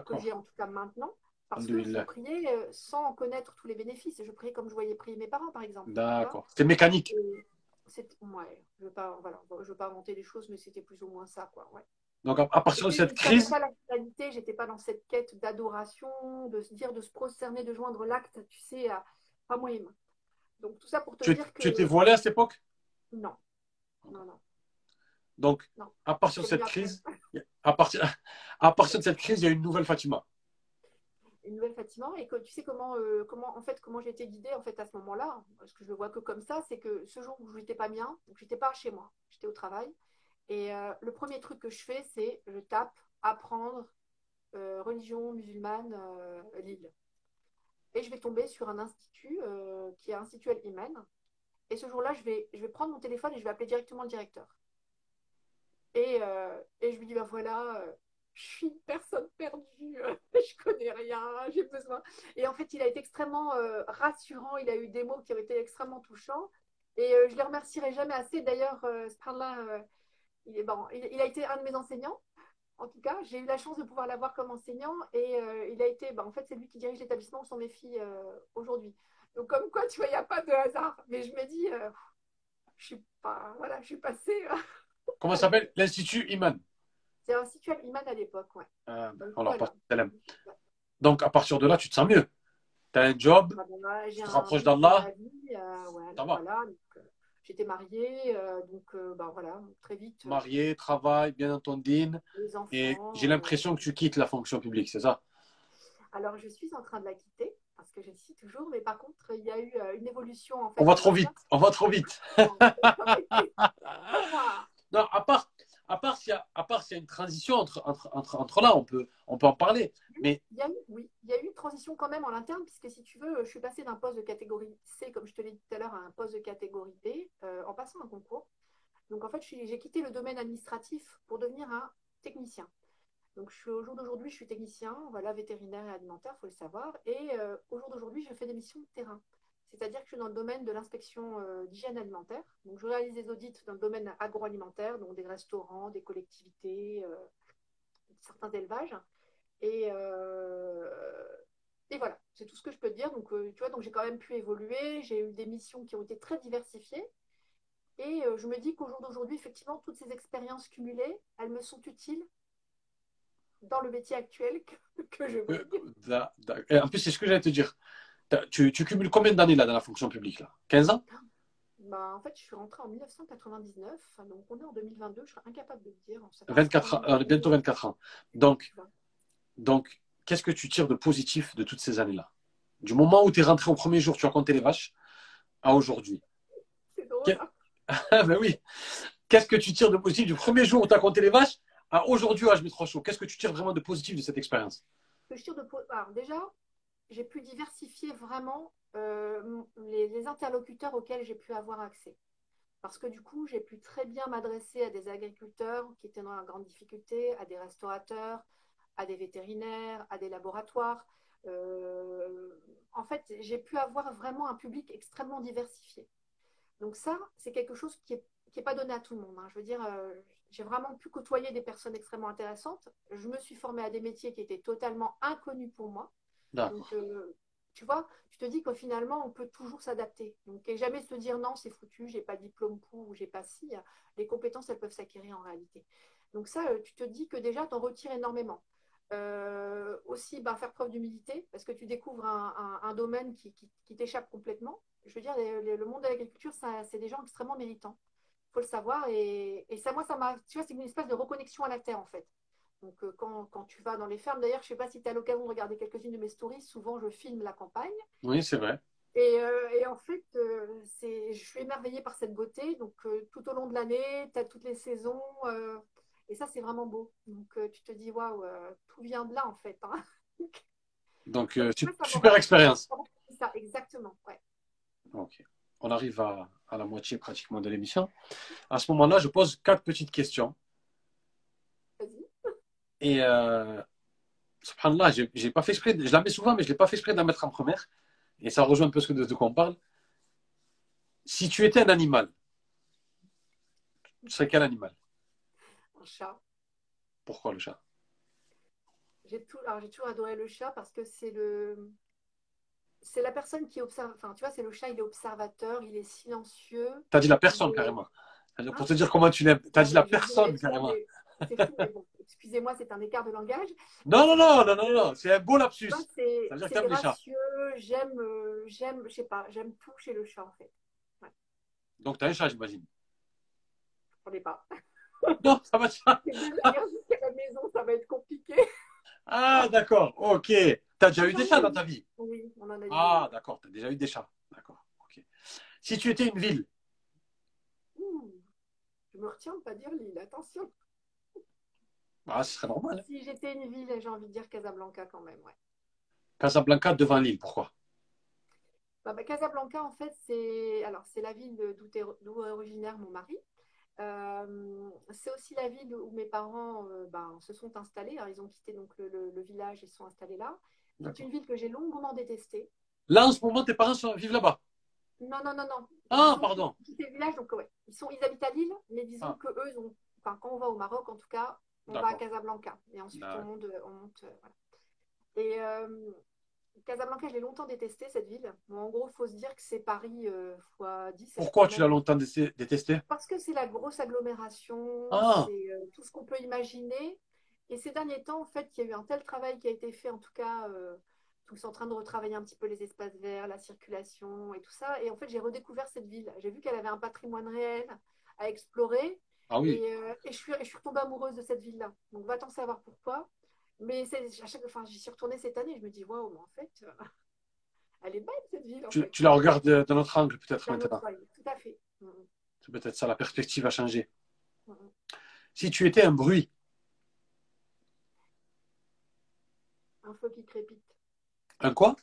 que j'ai en tout cas maintenant, parce que je priais euh, sans connaître tous les bénéfices. Je priais comme je voyais prier mes parents, par exemple. D'accord. C'est mécanique. Et c'est- ouais, je veux pas, voilà, je veux pas inventer les choses, mais c'était plus ou moins ça, quoi. Ouais. Donc, à, partir de C'était- cette crise, pas la finalité, j'étais pas dans cette quête d'adoration, de se dire, de se prosterner, de joindre l'acte, tu sais, à, à moi et. Donc tout ça pour te tu dire que tu étais voilé à cette époque? Non, non, non. Donc, Non. à partir de cette crise, à partir, à partir de cette crise, il y a une nouvelle Fatima. Une nouvelle Fatima et que tu sais comment, euh, comment en fait comment j'ai été guidée en fait à ce moment-là, parce que je le vois que comme ça, c'est que ce jour où je n'étais pas bien, donc j'étais pas chez moi, j'étais au travail, et euh, le premier truc que je fais, c'est je tape apprendre euh, religion musulmane Lille. Et je vais tomber sur un institut euh, qui est Institut El Iman. Et ce jour-là, je vais, je vais prendre mon téléphone et je vais appeler directement le directeur. Et, euh, et je lui dis, ben voilà, euh, je suis une personne perdue, je connais rien, j'ai besoin. Et en fait, il a été extrêmement rassurant, il a eu des mots qui ont été extrêmement touchants. Et je ne les remercierai jamais assez. D'ailleurs, ce là il, est, bon, il a été un de mes enseignants. En tout cas, j'ai eu la chance de pouvoir l'avoir comme enseignant et euh, il a été, bah, en fait, c'est lui qui dirige l'établissement où sont mes filles euh, aujourd'hui. Donc, comme quoi, tu vois, il n'y a pas de hasard. Mais je me dis, euh, je suis pas, voilà, je suis passée. euh, Comment ça s'appelle? L'Institut Iman. c'est un situé Iman à l'époque, ouais. Euh, Donc, on voilà. Donc, à partir de là, tu te sens mieux. Tu as un job, Bah, bon, bah, j'ai te un rapproches d'Allah. ouais, voilà, J'étais mariée, euh, donc euh, bah, voilà, très vite. euh, marié, travail, bien les enfants. Et j'ai l'impression que tu quittes la fonction publique, c'est ça? Alors, je suis en train de la quitter, parce que je le suis toujours, mais par contre, il y a eu une évolution. En fait, On va trop vite, on va trop vite. Non, à part, à part s'il y a, y une transition entre, entre, entre, entre là, on peut, on peut en parler. Mais Il y a eu, oui, il y a eu une transition quand même en interne, puisque si tu veux, je suis passée d'un poste de catégorie C, comme je te l'ai dit tout à l'heure, à un poste de catégorie B, euh, en passant un concours. Donc en fait, j'ai quitté le domaine administratif pour devenir un technicien. Donc je suis, au jour d'aujourd'hui, je suis technicien, voilà, vétérinaire et alimentaire, il faut le savoir. Et euh, au jour d'aujourd'hui, je fais des missions de terrain. C'est-à-dire que je suis dans le domaine de l'inspection euh, d'hygiène alimentaire. Donc je réalise des audits dans le domaine agroalimentaire, donc des restaurants, des collectivités, euh, certains élevages. Et, euh, et voilà, c'est tout ce que je peux te dire. Donc, tu vois, donc j'ai quand même pu évoluer. J'ai eu des missions qui ont été très diversifiées. Et je me dis qu'au jour d'aujourd'hui, effectivement, toutes ces expériences cumulées, elles me sont utiles dans le métier actuel que, que je et en plus, c'est ce que j'allais te dire. Tu, tu cumules combien d'années là dans la fonction publique là? 15 ans? Bah, en fait, je suis rentrée en 1999. Donc, on est en 2022. Je serais incapable de le dire. Ça fait 24 ans, euh, bientôt 24 ans. Donc, donc qu'est-ce que tu tires de positif de toutes ces années-là? Du moment où tu es rentré au premier jour, tu as compté les vaches, à aujourd'hui. C'est drôle. Hein? Ben oui. Qu'est-ce que tu tires de positif du premier jour où tu as compté les vaches à aujourd'hui à trop chaud Qu'est-ce que tu tires vraiment de positif de cette expérience? Que je tire de Alors, déjà, j'ai pu diversifier vraiment euh, les, interlocuteurs auxquels j'ai pu avoir accès. Parce que du coup, j'ai pu très bien m'adresser à des agriculteurs qui étaient dans la grande difficulté, à des restaurateurs, à des vétérinaires, à des laboratoires. Euh, en fait, j'ai pu avoir vraiment un public extrêmement diversifié. Donc ça, c'est quelque chose qui n'est pas donné à tout le monde. hein. Je veux dire, euh, j'ai vraiment pu côtoyer des personnes extrêmement intéressantes. Je me suis formée à des métiers qui étaient totalement inconnus pour moi. Donc, euh, tu vois, tu te dis que finalement, on peut toujours s'adapter. Donc, et jamais se dire non, c'est foutu, j'ai pas de diplôme pour ou j'ai pas si. Les compétences, elles peuvent s'acquérir en réalité. Donc, ça, euh, tu te dis que déjà, tu en retires énormément. Euh, aussi, bah, faire preuve d'humilité, parce que tu découvres un, domaine qui, t'échappe complètement. Je veux dire, le monde de l'agriculture, c'est des gens extrêmement méritants. Il faut le savoir. Et, et ça, moi, ça m'a. Tu vois, c'est une espèce de reconnexion à la terre, en fait. Donc, euh, quand, quand tu vas dans les fermes, d'ailleurs, je ne sais pas si tu as l'occasion de regarder quelques-unes de mes stories, souvent je filme la campagne. Oui, c'est vrai. Et, euh, et en fait, euh, je suis émerveillée par cette beauté. Donc, euh, tout au long de l'année, tu as toutes les saisons. et ça, c'est vraiment beau. Donc, tu te dis, waouh, tout vient de là, en fait. hein. Donc, su- Ouais, ça va. super expérience. Ça, exactement. Ouais. Ok. On arrive à, à la moitié pratiquement de l'émission. À ce moment-là, je pose quatre petites questions. Et euh, subhanallah, j'ai pas fait exprès, de- je la mets souvent, mais je l'ai pas fait exprès de la mettre en première. Et ça rejoint un peu ce que de, de quoi on parle. Si tu étais un animal, tu serais quel animal? Un chat. Pourquoi le chat? J'ai toujours adoré le chat parce que c'est le, c'est la personne qui observe. Enfin, tu vois, c'est le chat. Il est observateur, il est silencieux. T'as dit la personne carrément. Pour Hein te dire comment tu l'aimes, t'as dit la personne carrément. C'est fou, mais bon, excusez-moi, c'est un écart de langage. Non, non, non, non, non, non, c'est un beau lapsus. Moi, c'est Ça veut dire que c'est gracieux. J'aime, euh, j'aime, je sais pas, j'aime tout chez le chat en fait. Donc t'as un chat, j'imagine. Je connais pas. Non, ça va. heures jusqu'à la maison, ça va être compliqué. Ah, d'accord, ok. T'as déjà eu des chats dans ta vie? Oui, on en a eu. Ah, d'accord, t'as déjà eu des chats. D'accord, ok. Si tu étais une ville, je me retiens de pas dire l'île, attention. Ah, ce serait normal. hein. Si j'étais une ville, j'ai envie de dire Casablanca quand même, ouais. Casablanca devant l'île, pourquoi? Bah, bah, Casablanca, en fait, c'est alors c'est la ville d'où est, d'où est originaire mon mari. Euh, c'est aussi la ville où mes parents euh, ben, se sont installés. Alors, ils ont quitté donc le, le- le village et se sont installés là. C'est une ville que j'ai longuement détestée. Là, en ce moment, tes parents sont- vivent là-bas? Non, non, non, non. Ah, Ils ont pardon. quitté le village, donc ouais. Ils, sont, ils habitent à Lille, mais disons Ah. que eux, ils ont, enfin, quand on va au Maroc, en tout cas, on va à. Casablanca. Et ensuite, on D'accord. monte. on monte, euh, voilà. Et euh, Casablanca, je l'ai longtemps détesté, cette ville. Bon, en gros, il faut se dire que c'est Paris euh, fois 10. Pourquoi tu l'as longtemps dé- détesté? Parce que c'est la grosse agglomération, Ah. c'est euh, tout ce qu'on peut imaginer. Et ces derniers temps, en fait, il y a eu un tel travail qui a été fait, en tout cas, euh, tous en train de retravailler un petit peu les espaces verts, la circulation et tout ça. Et en fait, j'ai redécouvert cette ville. J'ai vu qu'elle avait un patrimoine réel à explorer. Ah oui. Et, euh, et je, suis, je suis retombée amoureuse de cette ville-là. Donc, va-t'en savoir pourquoi. Mais à chaque, enfin, j'y suis retournée cette année. Je me dis, waouh, mais en fait, euh, elle est belle cette ville. Tu, tu la regardes de- d'un autre angle, peut-être maintenant. autre. Tout à fait. Mhm. C'est peut-être ça, la perspective a changé. Mhm. Si tu étais un bruit, Un feu qui crépite. un quoi?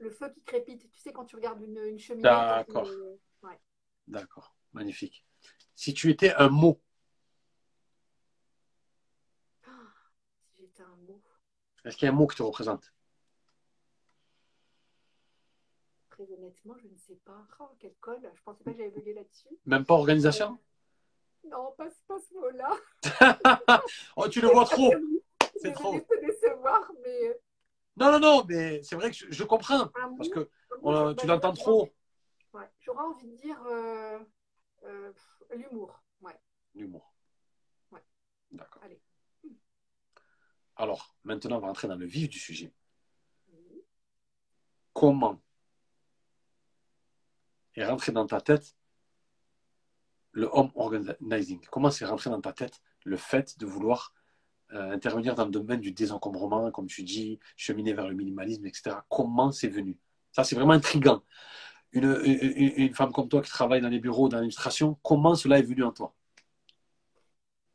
Le feu qui crépite. Tu sais, quand tu regardes une, une cheminée. D'accord. ouais. D'accord, magnifique. Si tu étais un mot, Si j'étais un mot, est-ce qu'il y a un mot qui te représente très honnêtement, je ne sais pas. Oh, quelle colle. Je pensais pas que j'avais bugué là-dessus. Même pas organisation? Non, pas, pas ce mot-là. Oh, tu le vois trop C'est trop. de te décevoir, mais. euh, Non, non, non, mais c'est vrai que je, je comprends. un mot, Parce que on- tu l'entends trop. Ouais, J'aurais envie de dire euh, euh, l'humour. Ouais. L'humour. Ouais. D'accord. Allez. Alors, maintenant, on va entrer dans le vif du sujet. Oui. Comment est rentré dans ta tête le home organizing? Comment c'est rentré dans ta tête le fait de vouloir euh, intervenir dans le domaine du désencombrement, comme tu dis, cheminer vers le minimalisme, etc. Comment c'est venu? Ça, c'est vraiment intriguant. Une, une, une femme comme toi qui travaille dans les bureaux, dans l'administration, comment cela est venu en toi?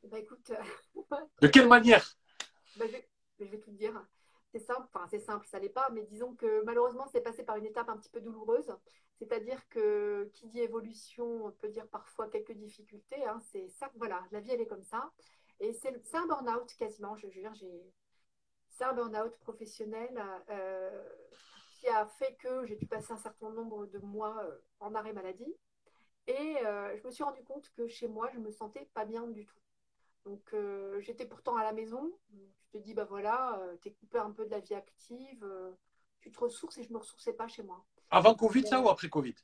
Bah écoute, euh, De quelle manière? Bah, je, vais, je vais tout te dire. C'est simple, enfin c'est simple, ça l'est pas, mais disons que malheureusement c'est passé par une étape un petit peu douloureuse. C'est-à-dire que qui dit évolution peut dire parfois quelques difficultés. hein. C'est ça, voilà, la vie elle est comme ça. Et c'est un burn-out quasiment, je jure, c'est un burn-out professionnel euh, qui a fait que j'ai dû passer un certain nombre de mois euh, en arrêt maladie. Et euh, je me suis rendu compte que chez moi, je me sentais pas bien du tout. Donc euh, j'étais pourtant à la maison. Tu te dis, bah voilà, euh, t'es coupé un peu de la vie active, tu te ressources et je me ressourçais pas chez moi. Avant Covid, ça ou après Covid?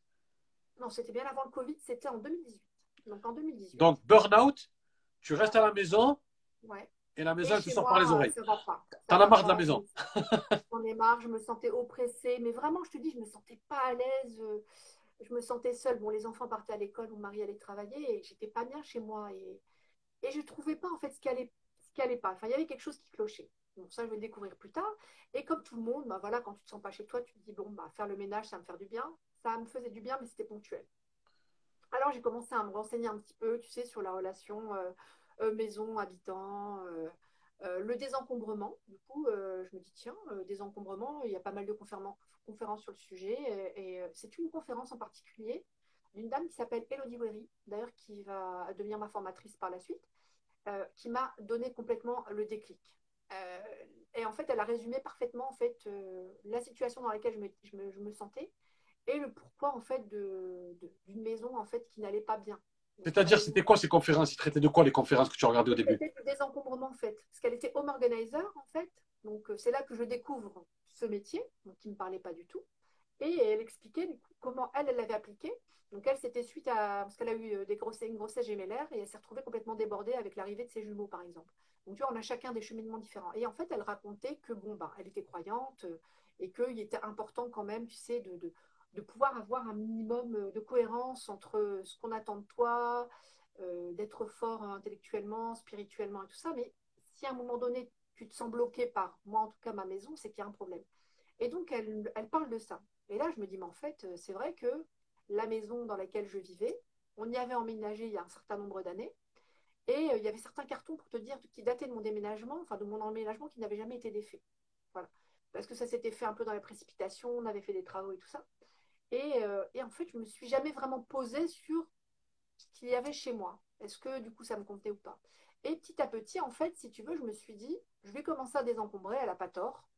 Non, c'était bien avant le Covid, c'était en 2018. Donc en 2018. Donc, burn-out, tu restes à la maison ouais. Et la maison, Et chez sort moi, par les oreilles. T'en as marre de la maison. J'en ai marre, je me sentais oppressée. Mais vraiment, je te dis, je me sentais pas à l'aise. euh, Je me sentais seule. Bon, les enfants partaient à l'école, mon mari allait travailler et j'étais pas bien chez moi. Et, et je trouvais pas en fait ce qui allait, ce qui allait pas. Enfin, il y avait quelque chose qui clochait. Bon, ça, je vais le découvrir plus tard. Et comme tout le monde, bah voilà, quand tu te sens pas chez toi, tu te dis, bon, bah, faire le ménage, ça va me faire du bien. Ça me faisait du bien, mais c'était ponctuel. Alors, j'ai commencé à me renseigner un petit peu, tu sais, sur la relation euh, euh, maison-habitant, euh, euh, le désencombrement. Du coup, je me dis, tiens, désencombrement, il y a pas mal de conférences, sur le sujet. Et, c'est une conférence en particulier d'une dame qui s'appelle Elodie Wery, d'ailleurs qui va devenir ma formatrice par la suite, qui m'a donné complètement le déclic. Et en fait, elle a résumé parfaitement en fait la situation dans laquelle je me, sentais et le pourquoi en fait d'une maison en fait qui n'allait pas bien. C'est-à-dire, c'était quoi ces conférences? Ils traitaient de quoi les conférences que tu as regardées au début? C'était du désencombrement en fait, parce qu'elle était home organizer en fait. Donc c'est là que je découvre ce métier, donc, qui ne me parlait pas du tout. Et elle expliquait du coup, comment elle, elle l'avait appliqué. Donc elle, c'était suite à... Parce qu'elle a eu des grossesses, une grossesse gémellaire et elle s'est retrouvée complètement débordée avec l'arrivée de ses jumeaux, par exemple. Donc tu vois, on a chacun des cheminements différents. Et en fait, elle racontait que, bon, bah, elle était croyante et qu'il était important quand même, tu sais, de, de, de, pouvoir avoir un minimum de cohérence entre ce qu'on attend de toi, euh, d'être fort intellectuellement, spirituellement et tout ça. Mais si à un moment donné, tu te sens bloqué par, moi en tout cas, ma maison, c'est qu'il y a un problème. Et donc, elle, elle parle de ça. Et là, je me dis, mais en fait, c'est vrai que la maison dans laquelle je vivais, on y avait emménagé il y a un certain nombre d'années. Et euh, il y avait certains cartons pour te dire qui dataient de mon déménagement, enfin de mon emménagement qui n'avaient jamais été défaits. Voilà. Parce que ça s'était fait un peu dans la précipitation, on avait fait des travaux et tout ça. Et, euh, et en fait, je ne me suis jamais vraiment posée sur ce qu'il y avait chez moi. Est-ce que du coup ça me comptait ou pas? Et petit à petit, en fait, si tu veux, je me suis dit, je vais commencer à désencombrer, elle n'a pas tort.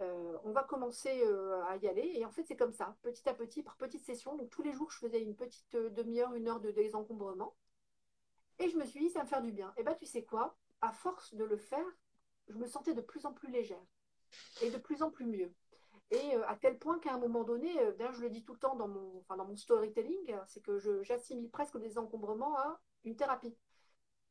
Euh, on va commencer euh, à y aller. Et en fait, c'est comme ça, petit à petit, par petites sessions. Donc, tous les jours, je faisais une petite demi-heure, une heure de désencombrement. Et je me suis dit, ça va me faire du bien. Et bien, tu sais quoi? À force de le faire, je me sentais de plus en plus légère et de plus en plus mieux. Et à tel point qu'à un moment donné, d'ailleurs, je le dis tout le temps dans mon, enfin, dans mon storytelling, c'est que j'assimile presque le désencombrement à une thérapie.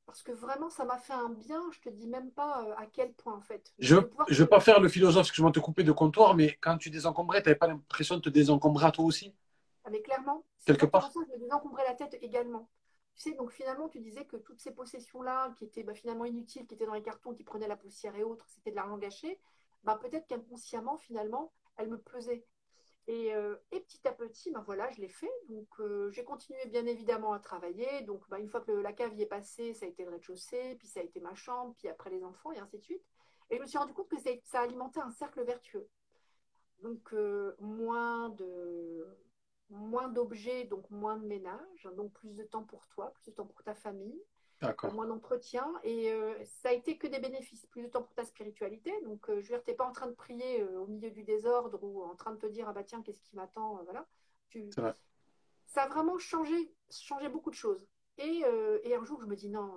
Parce que vraiment, ça m'a fait un bien. Je te dis même pas euh, à quel point, en fait. Je ne veux pas faire le philosophe, parce que je vais te couper de comptoir, mais quand tu désencombrais, tu n'avais pas l'impression de te désencombrer à toi aussi? Ah, Mais clairement. Quelque part. je me désencombrais la tête également. Tu sais, donc finalement, tu disais que toutes ces possessions-là, qui étaient bah, finalement inutiles, qui étaient dans les cartons, qui prenaient la poussière et autres, c'était de l'argent gâché, bah, peut-être qu'inconsciemment, finalement, elles me pesaient. Et, euh, et, petit à petit, ben voilà, je l'ai fait. Donc, euh, j'ai continué bien évidemment à travailler. Donc, ben, une fois que la cave y est passée, ça a été le rez-de-chaussée, puis ça a été ma chambre, puis après les enfants, et ainsi de suite. Et je me suis rendu compte que ça, alimentait un cercle vertueux. Donc, euh, moins moins d'objets, donc moins de ménage, donc plus de temps pour toi, plus de temps pour ta famille, moins d'entretien. Et euh, ça a été que des bénéfices, plus de temps pour ta spiritualité. Donc, euh, je veux dire, tu n'es pas en train de prier euh, au milieu du désordre ou en train de te dire, ah bah tiens, qu'est-ce qui m'attend voilà. Tu... Ça a vraiment changé, changé beaucoup de choses. Et, et, un jour, je me dis, non,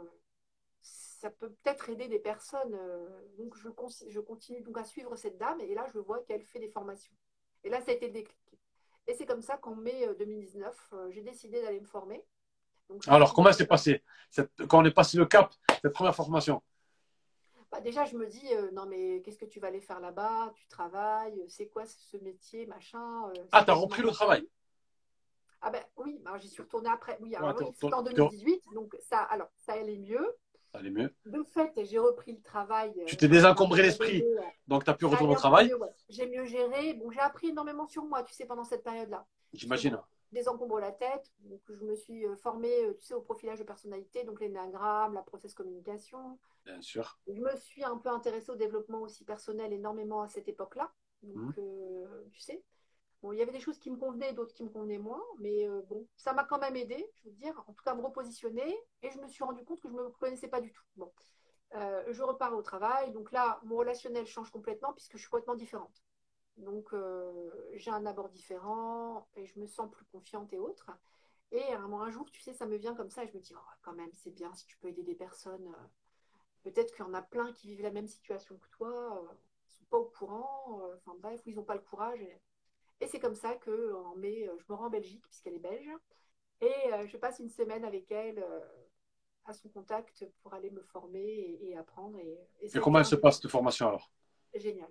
ça peut peut-être aider des personnes. donc, je, je continue donc à suivre cette dame. Et là, je vois qu'elle fait des formations. Et là, ça a été le déclic. Et c'est comme ça qu'en mai 2019, j'ai décidé d'aller me former. Alors, comment s'est passé quand on est passé le cap, cette première formation? Bah Déjà, je me dis, euh, non, mais qu'est-ce que tu vas aller faire là-bas? Tu travailles, c'est quoi ce métier, machin euh, Ah, tu as repris le travail? Ah, ben oui, bah, j'y suis retournée après. Oui, alors, oui c'était en 2018, donc ça, alors, ça allait mieux. Ça allait mieux. De fait, j'ai repris le travail. Tu t'es désencombré l'esprit, donc tu as pu retourner au travail? J'ai mieux géré. Bon, j'ai appris énormément sur moi, tu sais, pendant cette période-là. J'imagine désencombre la tête. Donc, je me suis euh, formée, euh, tu sais, au profilage de personnalité, donc l'énagramme, la process communication. Bien sûr. Je me suis un peu intéressée au développement aussi personnel énormément à cette époque-là. Donc, mmh. euh, tu sais, bon, il y avait des choses qui me convenaient, d'autres qui me convenaient moins, mais bon, ça m'a quand même aidé, je veux dire, en tout cas, à me repositionner. Et je me suis rendu compte que je ne me connaissais pas du tout. Bon. je repars au travail. Donc là, mon relationnel change complètement puisque je suis complètement différente. Donc, euh, j'ai un abord différent et je me sens plus confiante et autres. Et un, un jour, tu sais, ça me vient comme ça et je me dis, oh, quand même, c'est bien si tu peux aider des personnes. Euh, peut-être qu'il y en a plein qui vivent la même situation que toi, euh, ils ne sont pas au courant, enfin bref, ils n'ont pas le courage. Et, c'est comme ça que en mai, je me rends en Belgique, puisqu'elle est belge, et je passe une semaine avec elle à son contact pour aller me former et, apprendre. Et, et comment elle se passe cette formation alors? Génial.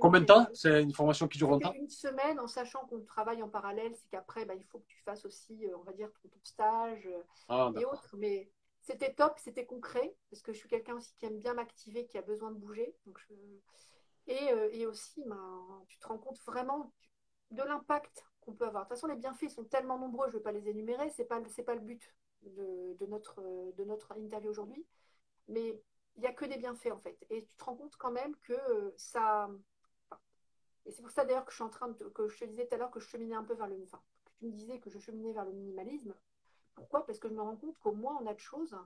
Combien de temps C'est une formation qui dure longtemps Une semaine, en sachant qu'on travaille en parallèle, c'est qu'après, bah, il faut que tu fasses aussi, euh, on va dire, ton, stage euh, ah, et autres. Mais c'était top, c'était concret, parce que je suis quelqu'un aussi qui aime bien m'activer, qui a besoin de bouger. Donc et, euh, et, aussi, ben, tu te rends compte vraiment de l'impact qu'on peut avoir. De toute façon, les bienfaits sont tellement nombreux, je ne vais pas les énumérer, ce n'est pas, pas le but de, de, notre, de notre interview aujourd'hui. Mais il n'y a que des bienfaits en fait. Et tu te rends compte quand même que euh, ça. Et c'est pour ça d'ailleurs que je suis en train de. que je te disais tout à l'heure que je cheminais un peu vers le. Enfin, tu me disais que je cheminais vers le minimalisme. Pourquoi? Parce que je me rends compte qu'au moins on a de choses,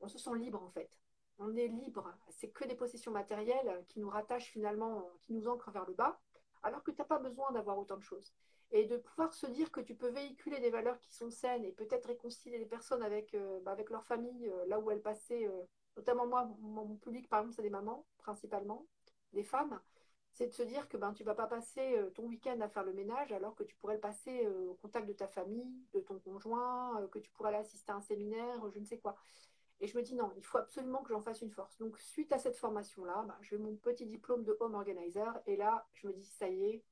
on se sent libre en fait. On est libre. C'est que des possessions matérielles qui nous rattachent finalement, qui nous ancrent vers le bas, alors que tu n'as pas besoin d'avoir autant de choses. Et de pouvoir se dire que tu peux véhiculer des valeurs qui sont saines et peut-être réconcilier les personnes avec, euh, bah, avec leur famille, euh, là où elles passaient, notamment moi, mon public par exemple, c'est des mamans principalement, des femmes c'est de se dire que ben, tu ne vas pas passer euh, ton week-end à faire le ménage alors que tu pourrais le passer euh, au contact de ta famille, de ton conjoint, euh, que tu pourrais aller assister à un séminaire, je ne sais quoi. Et je me dis non, il faut absolument que j'en fasse une force. Donc suite à cette formation-là, ben, j'ai mon petit diplôme de home organizer et là, je me dis ça y est,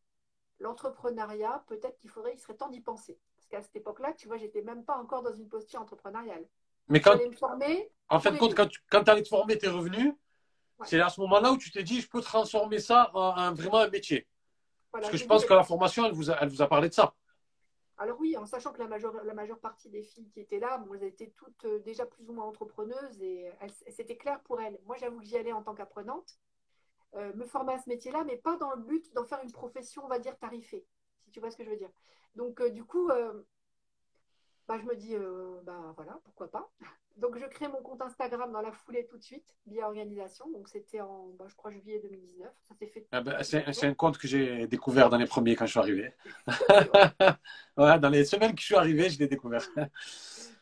l'entrepreneuriat, peut-être qu'il faudrait, il serait temps d'y penser. Parce qu'à cette époque-là, tu vois, j'étais même pas encore dans une posture entrepreneuriale. Mais quand, me former, en fait, quand, tu, quand allais te former tes revenus, c'est à ce moment-là où tu t'es dit, je peux transformer ça en, vraiment un métier. Parce que je pense que la formation, elle vous, a, elle vous a parlé de ça. Alors oui, en sachant que la majeure, la majeure partie des filles qui étaient là, bon, elles étaient toutes euh, déjà plus ou moins entrepreneuses et c'était clair pour elles. Moi, j'avoue que j'y allais en tant qu'apprenante, euh, me former à ce métier-là, mais pas dans le but d'en faire une profession, on va dire, tarifée, si tu vois ce que je veux dire. Donc, euh, du coup, bah, je me dis, bah, voilà, pourquoi pas. Donc, je crée mon compte Instagram dans la foulée tout de suite, via organisation. Donc, c'était en, bah, je crois, juillet 2019. Ça s'est fait. Ah bah, c'est un compte que j'ai découvert dans les premiers quand je suis arrivé. ouais, dans les semaines que je suis arrivé, je l'ai découvert.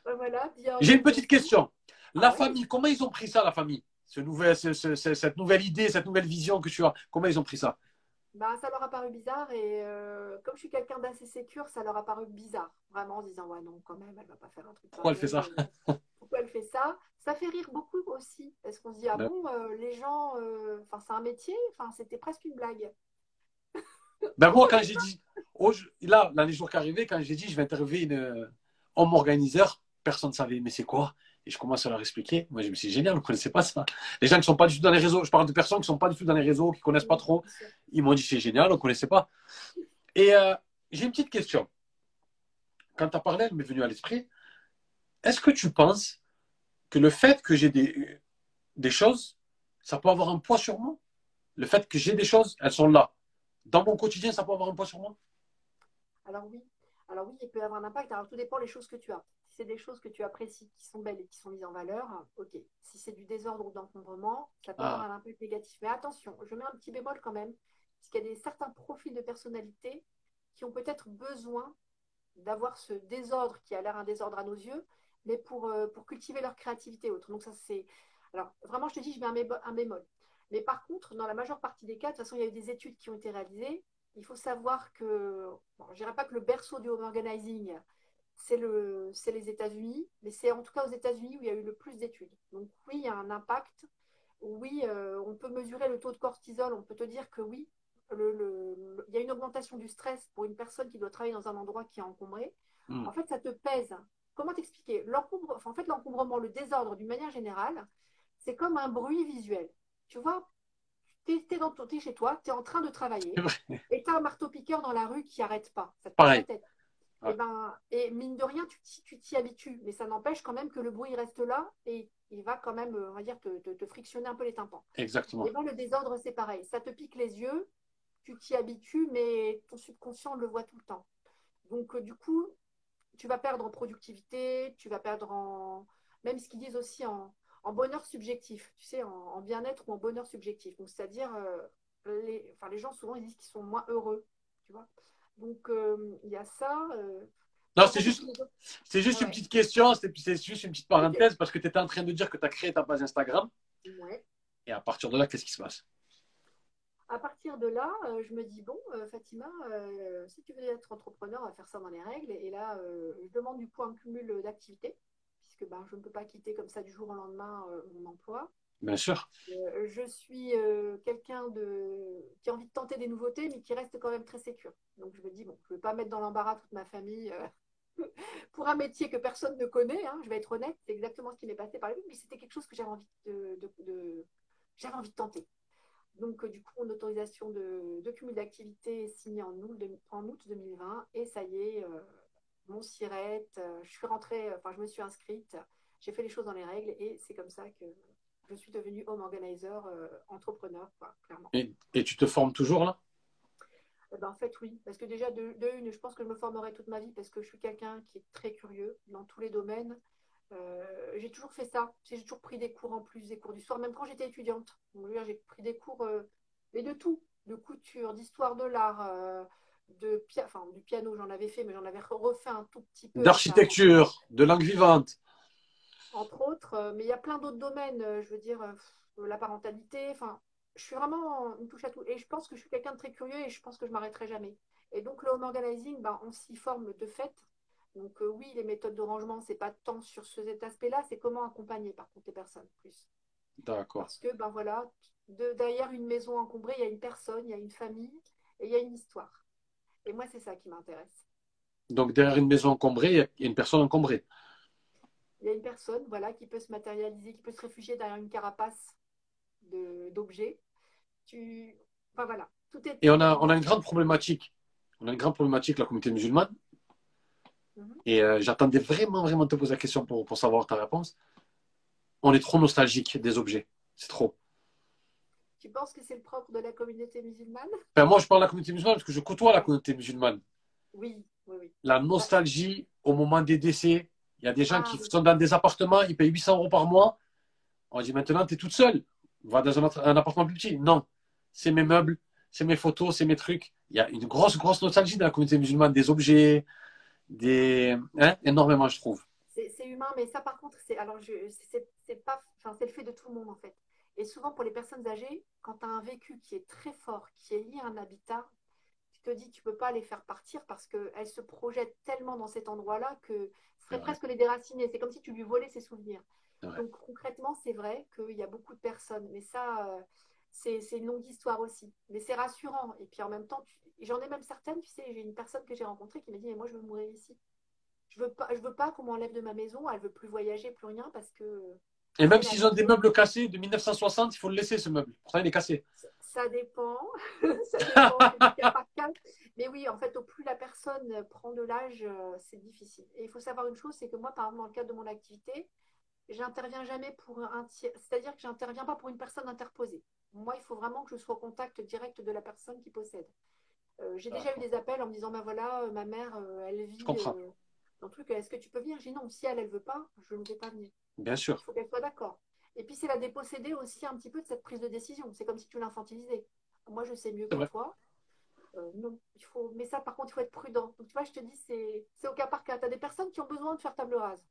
voilà, j'ai une petite question. La ah famille, comment ils ont pris ça, la famille? Ce nouvel, Cette nouvelle idée, cette nouvelle vision que tu as, comment ils ont pris ça? Bah, ça leur a paru bizarre et euh, comme je suis quelqu'un d'assez sécure, ça leur a paru bizarre, vraiment en se disant ouais non quand même elle va pas faire un truc. Pourquoi elle fait ça? Pourquoi elle fait ça? Ça fait rire beaucoup aussi parce qu'on se dit ah bon euh, les gens, euh, enfin c'est un métier, enfin c'était presque une blague. ben moi quand j'ai dit oh, là l'année jour qui arrivait quand j'ai dit je vais interviewer une homme organiseur, personne ne savait mais c'est quoi? Et je commence à leur expliquer. Moi, je me suis dit, génial, vous ne connaissez pas ça. Les gens qui ne sont pas du tout dans les réseaux, je parle de personnes qui ne sont pas du tout dans les réseaux, qui ne connaissent pas trop. Ils m'ont dit, c'est génial, on ne connaissait pas. Et euh, j'ai une petite question. Quand tu as parlé, elle m'est venue à l'esprit. Est-ce que tu penses que le fait que j'ai des, choses, ça peut avoir un poids sur moi? Le fait que j'ai des choses, elles sont là. Dans mon quotidien, ça peut avoir un poids sur moi? Alors oui. Alors oui, il peut avoir un impact. Alors tout dépend des choses que tu as c'est des choses que tu apprécies, qui sont belles et qui sont mises en valeur, ok. Si c'est du désordre ou d'encombrement, ça peut ah. avoir un impact négatif. Mais attention, je mets un petit bémol quand même, parce qu'il y a des, certains profils de personnalité qui ont peut-être besoin d'avoir ce désordre qui a l'air un désordre à nos yeux, mais pour, euh, pour cultiver leur créativité autre. Donc ça, c'est... Alors, vraiment, je te dis, je mets un, bémol. Mais par contre, dans la majeure partie des cas, de toute façon, il y a eu des études qui ont été réalisées. Il faut savoir que, bon, je ne dirais pas que le berceau du home organizing, c'est le, les États-Unis, mais c'est en tout cas aux États-Unis où il y a eu le plus d'études. Donc oui, il y a un impact. Oui, euh, on peut mesurer le taux de cortisol. On peut te dire que oui, il y a une augmentation du stress pour une personne qui doit travailler dans un endroit qui est encombré. Hmm. En fait, ça te pèse. Comment t'expliquer? En fait, l'encombrement, le désordre, d'une manière générale, c'est comme un bruit visuel. Tu vois, tu es, chez toi, tu es en train de travailler et tu as un marteau-piqueur dans la rue qui n'arrête pas. Ça te Pareil. Et, eh ben, et mine de rien, tu t'y habitues. Mais ça n'empêche quand même que le bruit reste là et il va quand même, on va dire, te, frictionner un peu les tympans. Exactement. Et ben, le désordre, c'est pareil. Ça te pique les yeux, tu t'y habitues, mais ton subconscient le voit tout le temps. Donc, euh, du coup, tu vas perdre en productivité, tu vas perdre en. Même ce qu'ils disent aussi en, bonheur subjectif, tu sais, en, bien-être ou en bonheur subjectif. Donc, c'est-à-dire, euh, les, enfin, les gens souvent ils disent qu'ils sont moins heureux, tu vois. Donc, euh, il y a ça. Euh, non, c'est juste, c'est juste une petite question, c'est juste une petite parenthèse parce que tu étais en train de dire que tu as créé ta page Instagram. Ouais. Et à partir de là, qu'est-ce qui se passe? À partir de là, euh, je me dis, bon, Fatima, si tu veux être entrepreneur, on va faire ça dans les règles. Et là, je demande du coup un cumul d'activités, puisque ben, je ne peux pas quitter comme ça du jour au lendemain mon emploi. Bien sûr. Je suis quelqu'un de... qui a envie de tenter des nouveautés, mais qui reste quand même très sécure. Donc je me dis, bon, je ne vais pas mettre dans l'embarras toute ma famille euh, pour un métier que personne ne connaît. Hein, je vais être honnête, c'est exactement ce qui m'est passé par les mais c'était quelque chose que j'avais envie de, j'avais envie de tenter. Donc, du coup, une autorisation de, cumul d'activité signée en août, en août 2020. Et ça y est, mon sirette, je suis rentrée, enfin, je me suis inscrite, j'ai fait les choses dans les règles et c'est comme ça que je suis devenue home organizer, euh, entrepreneur, clairement. Et, tu te formes toujours là? Eh ben, en fait, oui. Parce que déjà, de, de, une, je pense que je me formerai toute ma vie parce que je suis quelqu'un qui est très curieux dans tous les domaines. Euh, j'ai toujours fait ça. J'ai toujours pris des cours en plus, des cours du soir, même quand j'étais étudiante. J'ai pris des cours, euh, mais de tout, de couture, d'histoire de l'art, euh, de enfin, du piano, j'en avais fait, mais j'en avais refait un tout petit peu. D'architecture, de langue vivante. Entre autres, mais il y a plein d'autres domaines. Je veux dire, la parentalité. Enfin, je suis vraiment une touche à tout. Et je pense que je suis quelqu'un de très curieux et je pense que je m'arrêterai jamais. Et donc, le home organizing, ben, on s'y forme de fait. Donc, euh, oui, les méthodes de rangement, c'est pas tant sur cet aspect-là, c'est comment accompagner par contre les personnes plus. D'accord. Parce que, ben voilà, de, derrière une maison encombrée, il y a une personne, il y a une famille et il y a une histoire. Et moi, c'est ça qui m'intéresse. Donc, derrière une maison encombrée, il y a une personne encombrée. Il y a une personne, voilà, qui peut se matérialiser, qui peut se réfugier derrière une carapace d'objets. Tu... Enfin, voilà. Tout est... Et on a, on a une grande problématique. On a une grande problématique, la communauté musulmane. Mhm. Et euh, j'attendais vraiment, vraiment de te poser la question pour, pour savoir ta réponse. On est trop nostalgique des objets. C'est trop. Tu penses que c'est le propre de la communauté musulmane? Ben, Moi, je parle de la communauté musulmane parce que je côtoie la communauté musulmane. Oui, oui, oui. La nostalgie au moment des décès. Il y a des gens ah, qui sont dans des appartements, ils payent 800 euros par mois. On dit maintenant, tu es toute seule va dans un, appartement plus petit. Non, c'est mes meubles, c'est mes photos, c'est mes trucs. Il y a une grosse, grosse nostalgie dans la communauté musulmane, des objets, des, hein, énormément, je trouve. C'est humain, mais ça, par contre, c'est alors c'est pas, enfin, c'est le fait de tout le monde en fait. Et souvent pour les personnes âgées, quand tu as un vécu qui est très fort, qui est lié à un habitat, tu te dis tu peux pas les faire partir parce qu'elles se projettent tellement dans cet endroit-là que ce serait presque les déraciner. C'est comme si tu lui volais ses souvenirs. Donc concrètement, c'est vrai qu'il y a beaucoup de personnes, mais ça, euh, c'est une longue histoire aussi. Mais c'est rassurant. Et puis en même temps, j'en ai même certaines, tu sais, j'ai une personne que j'ai rencontrée qui m'a dit, mais moi je veux mourir ici. Je veux pas, je veux pas qu'on m'enlève de ma maison. Elle veut plus voyager, plus rien, parce que. Et même s'ils ont des meubles cassés de 1960, il faut le laisser ce meuble. Pourtant, il est cassé. Ça, dépend. ça dépend Mais oui, en fait, au plus la personne prend de l'âge, euh, c'est difficile. Et il faut savoir une chose, c'est que moi, par exemple, dans le cadre de mon activité, j'interviens jamais pour un tiers, c'est-à-dire que j'interviens pas pour une personne interposée. Moi, il faut vraiment que je sois au contact direct de la personne qui possède. Euh, j'ai déjà eu des appels en me disant, ben voilà, euh, ma mère, euh, elle vit dans truc, est-ce que tu peux venir? J'ai dit non, si elle, elle veut pas, je ne vais pas venir. Bien sûr. Il faut qu'elle soit d'accord. Et puis, c'est la déposséder aussi un petit peu de cette prise de décision. C'est comme si tu l'infantilisais. Moi, je sais mieux que toi. non, il faut. Mais ça, par contre, il faut être prudent. Donc, tu vois, je te dis, c'est au cas par cas. Tu as des personnes qui ont besoin de faire table rase.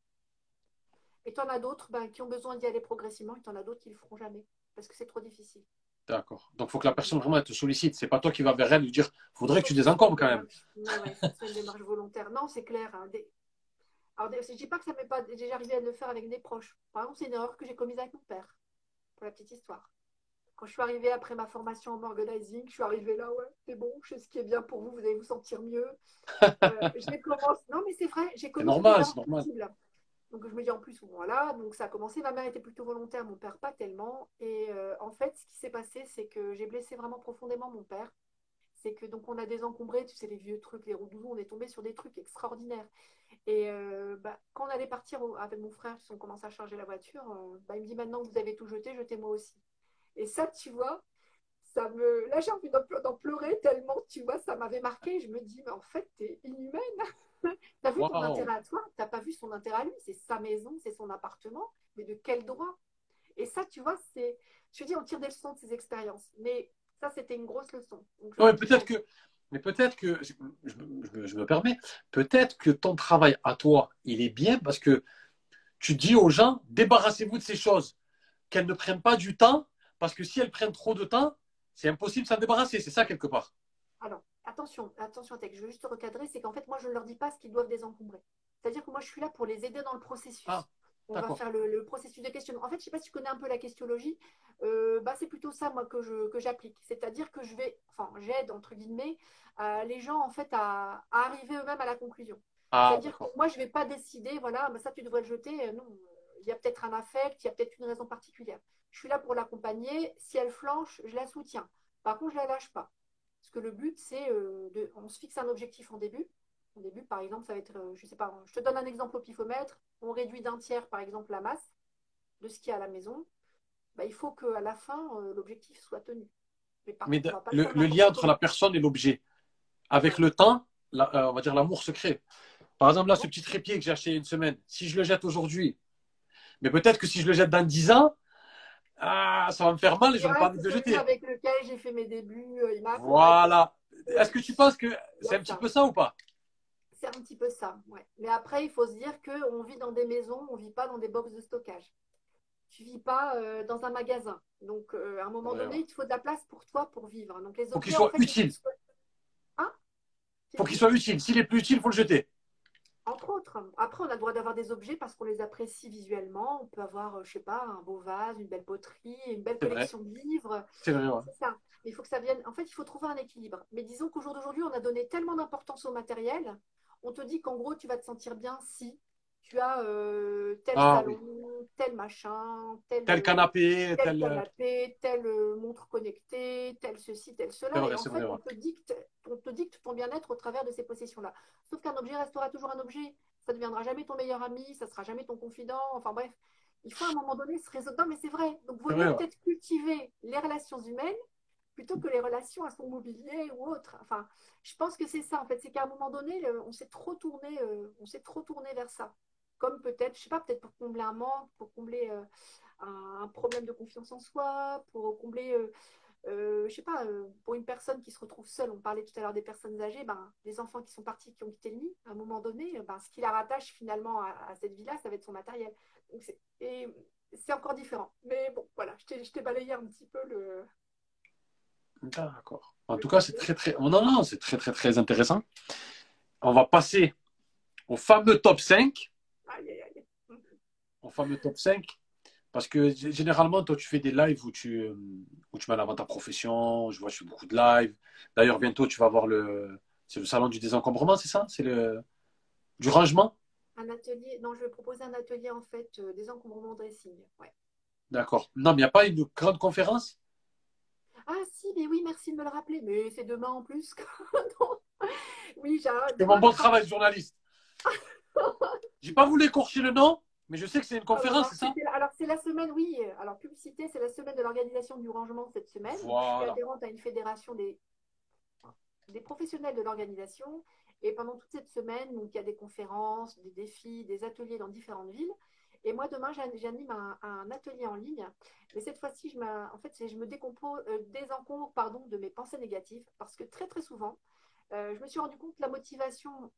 Et tu en as d'autres ben, qui ont besoin d'y aller progressivement, et tu en as d'autres qui ne le feront jamais, parce que c'est trop difficile. D'accord. Donc, il faut que la personne vraiment te sollicite. C'est pas toi qui vas vers elle lui dire faudrait que tu désencombres quand même. Non, ouais, c'est une démarche volontaire. Non, c'est clair. Hein. Alors, je ne dis pas que ça m'est pas déjà arrivé à le faire avec des proches. Par exemple, c'est une erreur que j'ai commise avec mon père, pour la petite histoire. Quand je suis arrivée après ma formation en organizing, je suis arrivée là, ouais, c'est bon, je sais ce qui est bien pour vous, vous allez vous sentir mieux. Euh, j'ai commencé. Non, mais c'est vrai, j'ai commencé. C'est normal, c'est normal. Donc je me dis en plus, voilà, donc ça a commencé. Ma mère était plutôt volontaire, mon père pas tellement. Et euh, en fait, ce qui s'est passé, c'est que j'ai blessé vraiment profondément mon père. C'est que donc on a désencombré, tu sais, les vieux trucs, les roues on est tombé sur des trucs extraordinaires. Et euh, bah, quand on allait partir avec mon frère, on commençait à charger la voiture, euh, bah, il me dit maintenant vous avez tout jeté, jetez-moi aussi. Et ça, tu vois, ça me. Là, j'ai envie d'en pleurer tellement, tu vois, ça m'avait marqué. Je me dis, mais en fait, t'es inhumaine. T'as vu ton intérêt à toi, t'as pas vu son intérêt à lui? C'est sa maison, c'est son appartement, mais de quel droit? Et ça, tu vois, c'est. Je dis, on tire des leçons de ces expériences. Mais ça, c'était une grosse leçon. Ouais, peut-être que. Mais peut-être que, je, je, me permets, peut-être que ton travail à toi, il est bien parce que tu dis aux gens, débarrassez-vous de ces choses, qu'elles ne prennent pas du temps, parce que si elles prennent trop de temps, c'est impossible de s'en débarrasser. C'est ça quelque part. Alors, attention, attention, je veux juste recadrer, c'est qu'en fait, moi, je ne leur dis pas ce qu'ils doivent désencombrer. C'est-à-dire que moi, je suis là pour les aider dans le processus. Ah, on va faire le, processus de questionnement. En fait, je ne sais pas si tu connais un peu la questionologie. Euh, bah, c'est plutôt ça, moi, que, je, que j'applique. C'est-à-dire que je vais, enfin, j'aide, entre guillemets, euh, les gens, en fait, à, arriver eux-mêmes à la conclusion. Ah, C'est-à-dire que moi, je ne vais pas décider, voilà, bah, ça, tu devrais le jeter. Euh, non, il y a peut-être un affect, il y a peut-être une raison particulière. Je suis là pour l'accompagner. Si elle flanche, je la soutiens. Par contre, je ne la lâche pas. Parce que le but, c'est euh, de. On se fixe un objectif en début. En début, par exemple, ça va être, euh, je sais pas, je te donne un exemple au pifomètre. On réduit d'un tiers, par exemple, la masse de ce qu'il y a à la maison. Bah, il faut qu'à la fin, euh, l'objectif soit tenu. Mais, le, lien entre la personne et l'objet, avec le temps, la- euh, on va dire l'amour se crée. Par exemple, là, ce petit trépied que j'ai acheté il y a une semaine, si je le jette aujourd'hui, mais peut-être que si je le jette dans 10 ans, ah, ça va me faire mal et Et j'aurais ouais, pas envie de jeter. avec lequel j'ai fait mes débuts. euh, il. Voilà. Est-ce que tu penses que c'est un petit peu ça ou pas? C'est un petit peu ça, ouais. Mais après, il faut se dire qu'on vit dans des maisons, on ne vit pas dans des box de stockage. Tu vis pas euh, dans un magasin. Donc, euh, à un moment Ouais, donné, ouais. il te faut de la place pour toi pour vivre. Donc, les Faut qu'il objets, soit en fait, utile. il faut- Hein? Faut qu'il soit utile. S'il est plus utile, faut le jeter. Entre autres. Après, on a le droit d'avoir des objets parce qu'on les apprécie visuellement. On peut avoir, euh, je sais pas, un beau vase, une belle poterie, une belle vrai. collection de livres. C'est vrai, ouais. Ça. Mais il faut que ça vienne. En fait, il faut trouver un équilibre. Mais disons qu'au jour d'aujourd'hui, on a donné tellement d'importance au matériel. On te dit qu'en gros, tu vas te sentir bien si tu as euh, tel Ah, salon, tel machin, tel, Tel canapé, tel tel. euh, canapé, telle euh, montre connectée, tel ceci, tel cela. Vrai, Et en fait, vrai, on, te dicte, on te dicte ton bien-être au travers de ces possessions-là. Sauf qu'un objet restera toujours un objet. Ça ne deviendra jamais ton meilleur ami, ça ne sera jamais ton confident. Enfin bref, il faut à un moment donné se résoudre. Non, mais c'est vrai. Donc, vaut C'est mieux peut-être cultiver les relations humaines plutôt que les relations à son mobilier ou autre. Enfin, je pense que c'est ça en fait, c'est qu'à un moment donné, on s'est trop tourné, euh, on s'est trop tourné vers ça. Comme peut-être, je sais pas, peut-être pour combler un manque, pour combler euh, un, un problème de confiance en soi, pour combler, euh, euh, je sais pas, euh, pour une personne qui se retrouve seule. On parlait tout à l'heure des personnes âgées, ben, les enfants qui sont partis, qui ont quitté le nid. À un moment donné, ben, ce qui la rattache finalement à, à cette vie-là, ça va être son matériel. Donc et c'est encore différent. Mais bon, voilà, je t'ai, je t'ai balayé un petit peu le. D'accord. En tout cas, c'est très, très. Non, non, c'est très, très, très intéressant. On va passer au fameux top 5. Au fameux top 5. Parce que généralement, toi, tu fais des lives où tu, euh, où tu mets en avant ta profession. Je vois, je fais beaucoup de lives. D'ailleurs, bientôt, tu vas voir le. C'est le salon du désencombrement, c'est ça? C'est le. Du rangement? Un atelier, non, je vais proposer un atelier en fait euh, des encombrements dressing. Ouais. D'accord. Non, mais il n'y a pas une grande conférence? Ah si, mais oui, merci de me le rappeler. Mais c'est demain en plus. Oui, j'ai C'est mon bon travail journaliste. J'ai pas voulu écorcher le nom, mais je sais que c'est une conférence, c'est ça Alors c'est la semaine, oui. Alors publicité, c'est la semaine de l'organisation du rangement cette semaine. Je suis adhérente à une fédération des, des professionnels de l'organisation. Et pendant toute cette semaine, donc, il y a des conférences, des défis, des ateliers dans différentes villes. Et moi, demain, j'an- j'anime un, un atelier en ligne. Mais cette fois-ci, je, me- en fait, je me décompose, euh, désencombre pardon, de mes pensées négatives. Parce que très, très souvent, euh, je me suis rendu compte que la motivation,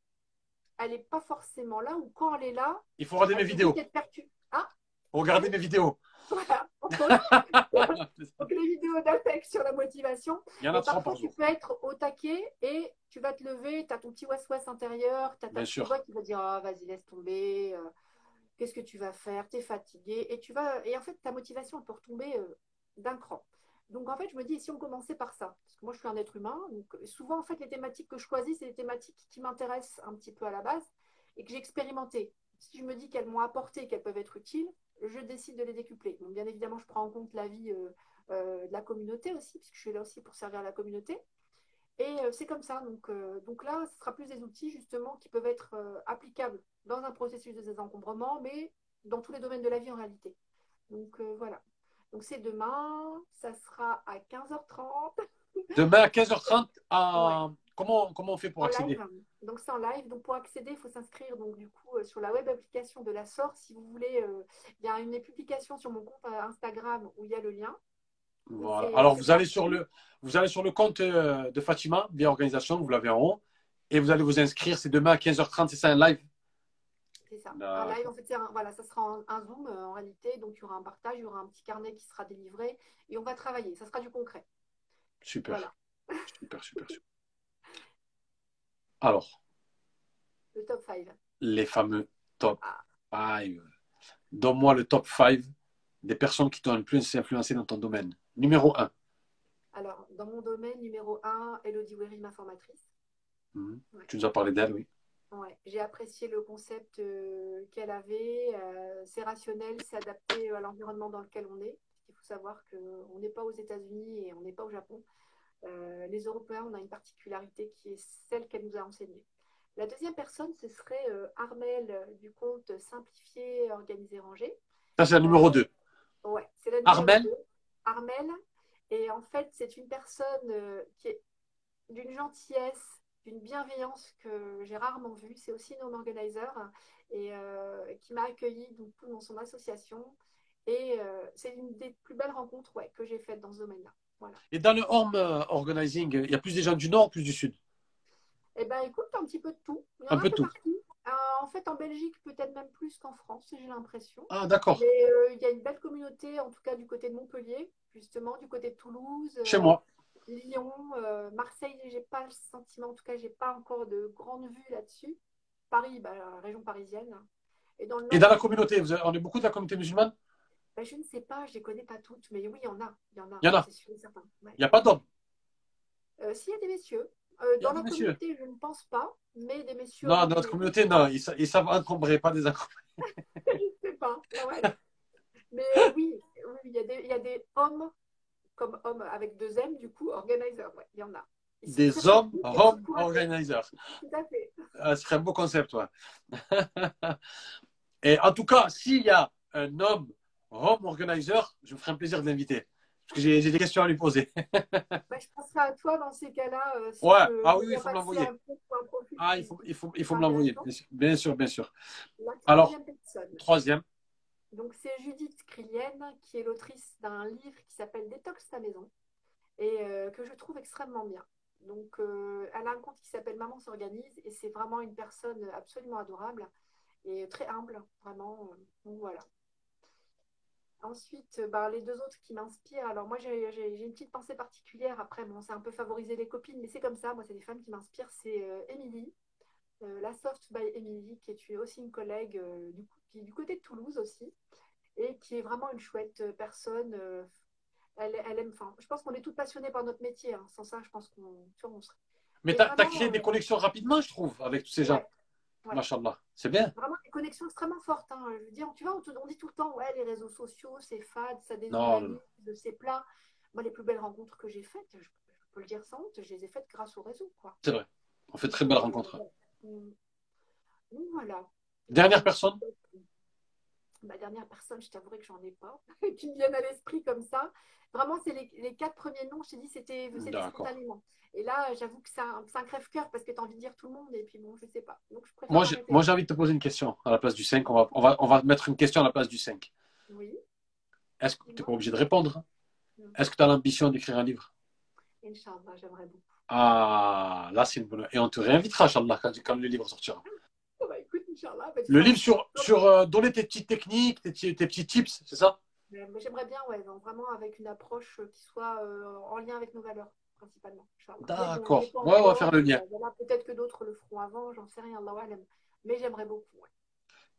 elle n'est pas forcément là. Ou quand elle est là, Il faut regarder mes vidéos. être pertu- Ah, Regardez mes vidéos. voilà. Donc, les vidéos d'Apex sur la motivation. Il y en a Et trois parfois, par tu jour. peux être au taquet et tu vas te lever, tu as ton petit ouest-ouest intérieur, tu as ta petite voix qui va dire Ah, vas-y, laisse tomber, euh, qu'est-ce que tu vas faire? Tu es fatigué. Et, tu vas... et en fait, ta motivation peut retomber euh, d'un cran. Donc, en fait, je me dis si on commençait par ça Parce que moi, je suis un être humain. Donc, souvent, en fait, les thématiques que je choisis, c'est des thématiques qui m'intéressent un petit peu à la base et que j'ai expérimentées. Si je me dis qu'elles m'ont apporté, qu'elles peuvent être utiles, je décide de les décupler. Donc, bien évidemment, je prends en compte l'avis euh, euh, de la communauté aussi, puisque je suis là aussi pour servir la communauté. Et euh, c'est comme ça. Donc, euh, donc là, ce sera plus des outils justement qui peuvent être euh, applicables dans un processus de désencombrement, mais dans tous les domaines de la vie en réalité. Donc voilà. Donc c'est demain, ça sera à 15h30 Demain à 15h30, à... comment, comment on fait pour en accéder? live. Donc c'est en live. Donc pour accéder, il faut s'inscrire donc du coup euh, sur la web application de la SOR. Si vous voulez, euh, il y a une publication sur mon compte euh, Instagram où il y a le lien. Voilà. Alors, vous allez, sur le, vous allez sur le compte de Fatima, bien organisation, vous l'avez en haut, et vous allez vous inscrire. C'est demain à 15h30, c'est ça un live? C'est ça. D'accord. Un live, en fait, un- voilà, ça sera un, un Zoom euh, en réalité. Donc, il y aura un partage, il y aura un petit carnet qui sera délivré et on va travailler. Ça sera du concret. Super. Voilà. Super, super, super. Alors, Le top 5. les fameux top Ah. 5. Donne-moi le top 5 des personnes qui t'ont le plus influencé dans ton domaine. Numéro 1. Alors, dans mon domaine, numéro 1, Elodie Wery, ma formatrice. Mhm. Ouais. Tu nous as parlé d'elle, oui. Ouais. J'ai apprécié le concept euh, qu'elle avait. Euh, c'est rationnel, c'est adapté à l'environnement dans lequel on est. Il faut savoir qu'on n'est pas aux États-Unis et on n'est pas au Japon. Euh, les Européens, on a une particularité qui est celle qu'elle nous a enseignée. La deuxième personne, ce serait euh, Armel euh, du compte Simplifié, Organisé, Rangé. Ça, c'est le numéro 2. Ouais, c'est la numéro Armel deux. Armel. Et en fait, c'est une personne euh, qui est d'une gentillesse, d'une bienveillance que j'ai rarement vue. C'est aussi une home organizer et euh, qui m'a accueilli donc, dans son association. Et euh, c'est une des plus belles rencontres ouais, que j'ai faites dans ce domaine-là. Voilà. Et dans le home euh, organizing, il y a plus des gens du nord ou plus du sud? Eh bien, écoute, un petit peu de tout. Il y en Un peu de tout. partout. Euh, en fait, en Belgique, peut-être même plus qu'en France, j'ai l'impression. Ah, d'accord. Mais il y a une belle communauté, en tout cas du côté de Montpellier, justement, du côté de Toulouse. Chez moi. Lyon, euh, Marseille, j'ai pas le sentiment, en tout cas, j'ai pas encore de grande vue là-dessus. Paris, bah, la région parisienne. Et dans le Et nord, dans la communauté, vous avez- on est beaucoup de la communauté musulmane? Bah, je ne sais pas, je les connais pas toutes, mais oui, il y en a. Il y en a, Il. Ouais. N'y a pas d'hommes? Euh, S'il y a des messieurs, euh, dans des la messieurs. communauté, je ne pense pas, mais des messieurs. Non, oui, dans notre oui. communauté, non. Ils, ils savent encombrer, pas désencombrer. je sais pas. Ouais. Mais oui, oui, il y, des, il y a des hommes, comme hommes avec deux M, du coup, organizer, ouais, il y en a. Ils Des hommes home organizers. Tout à fait. Ah, ce serait un beau concept, ouais. Et en tout cas, s'il y a un homme home organizer, je me ferai un plaisir de l'inviter. Parce que j'ai j'ai des questions à lui poser. Bah, je penserai à toi dans ces cas-là. euh, si Ouais. je- Ah oui, il faut me l'envoyer. Ah, il faut, il faut, il faut me l'envoyer. Bien sûr, bien sûr. bien sûr. La Alors-. Troisième. Donc, c'est Judith Krilienne, qui est l'autrice d'un livre qui s'appelle Détox ta maison et euh, que je trouve extrêmement bien. Donc, euh, elle a un compte qui s'appelle Maman s'organise et c'est vraiment une personne absolument adorable et très humble, vraiment. euh, Donc, voilà. Ensuite, bah, les deux autres qui m'inspirent. Alors, moi, j'ai une petite pensée particulière. Après, bon, c'est un peu favoriser les copines, mais c'est comme ça. Moi, c'est des femmes qui m'inspirent. C'est Émilie, la Soft by Emily, qui est aussi une collègue du, qui est du côté de Toulouse aussi, et qui est vraiment une chouette euh, personne. euh, elle, elle aime, enfin, je pense qu'on est toutes passionnées par notre métier. hein. Sans ça, je pense qu'on on serait Mais tu as, créé des euh, connexions rapidement, je trouve, avec tous ces gens. Ouais. Machallah. C'est bien. vraiment des connexions extrêmement fortes. hein. Je veux dire, tu vois, on, te- on dit tout le temps, ouais, les réseaux sociaux, c'est fade, ça déshumanise, c'est plat. Moi, les plus belles rencontres que j'ai faites, je, je peux le dire sans honte, je les ai faites grâce au réseau. C'est vrai. On fait de très belles rencontres. Donc voilà. Dernière personne Ma dernière personne, je t'avouerai que j'en ai pas, qui me viennent à l'esprit comme ça. Vraiment, c'est les, les quatre premiers noms, je t'ai dit, c'était spontanément. Et là, j'avoue que c'est un, un crève-cœur parce que tu as envie de dire tout le monde, et puis bon, je sais pas. Donc, je Moi, j'ai arrêter. moi, j'ai envie de te poser une question à la place du 5. On va, on va, on va mettre une question à la place du 5. Oui, Est-ce que tu n'es pas obligé de répondre? Est-ce que tu as l'ambition d'écrire un livre? Inch'Allah, j'aimerais beaucoup. Ah, là, c'est une bonne. Et on te réinvitera, Inch'Allah, quand, quand le livre sortira. Bah, Inch'Allah. Le livre sur, sur euh, donner tes petites techniques, tes, petits- tes petits tips, c'est ça? Mais J'aimerais bien, ouais, donc vraiment avec une approche qui soit euh, en lien avec nos valeurs, principalement. D'accord. Ouais, on va faire le lien. euh, voilà, Peut-être que d'autres le feront avant, j'en sais rien, Allah. Mais j'aimerais beaucoup. ouais.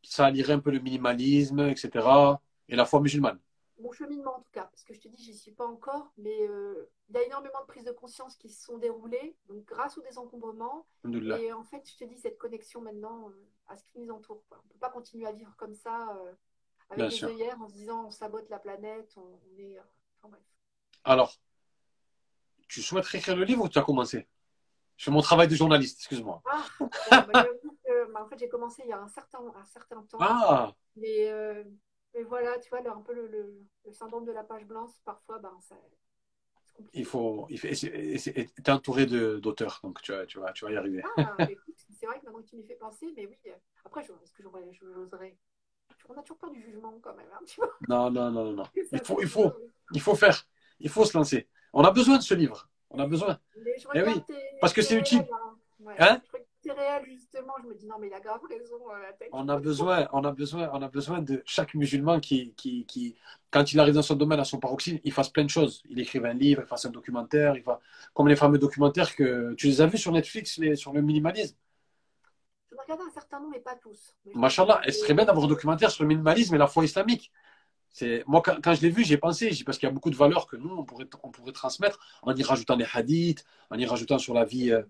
Ça allierait un peu le minimalisme, etc. Et la foi musulmane. Mon cheminement, en tout cas, parce que je te dis, j'y suis pas encore, mais euh, il y a énormément de prises de conscience qui se sont déroulées, donc grâce au désencombrement. Alhamdoulilah. Et en fait, je te dis, cette connexion maintenant euh, à ce qui nous entoure. quoi. On ne peut pas continuer à vivre comme ça, euh, avec Bien des sûr. œillères, en se disant on sabote la planète, on, on est. enfin, bref. Alors, tu souhaiterais écrire le livre ou tu as commencé? Je fais mon travail de journaliste, excuse-moi. Ah, bon, bah, bah, en fait, j'ai commencé il y a un certain, un certain temps. Ah, Mais, mais voilà, tu vois, un peu le, le- le syndrome de la page blanche, parfois, ben, ça, c'est compliqué. il faut. Il faut tu es entouré de- d'auteurs, donc tu vas, tu, vas, tu vas y arriver. Ah, écoute, c'est vrai que maintenant que tu m'y fais penser, mais oui, après, je- est-ce que j'aurais- j'oserais? On a toujours peur du jugement quand même, hein, tu vois. Non, non, non, non. Il faut, il faut, il faut faire. Il faut se lancer. On a besoin de ce livre. On a besoin. Mais Eh oui, tes- parce que tes c'est utile. hein. Ouais, Hein regarde réels, justement, je me dis non, mais il a grave raison, euh, la tête. On a besoin, on a besoin, on a besoin de chaque musulman qui, qui, qui, quand il arrive dans son domaine, à son paroxysme, il fasse plein de choses. Il écrive un livre, il fasse un documentaire, il fasse, comme les fameux documentaires que tu les as vus sur Netflix, les, sur le minimalisme. Je vais regarder un certain nombre, mais pas tous. Machallah, regarde et ce serait bien d'avoir un documentaire sur le minimalisme et la foi islamique. C'est, moi, quand, quand je l'ai vu, j'ai pensé, j'ai- parce qu'il y a beaucoup de valeurs que nous, on pourrait, on pourrait transmettre en y rajoutant des hadiths, en y rajoutant sur la vie, euh,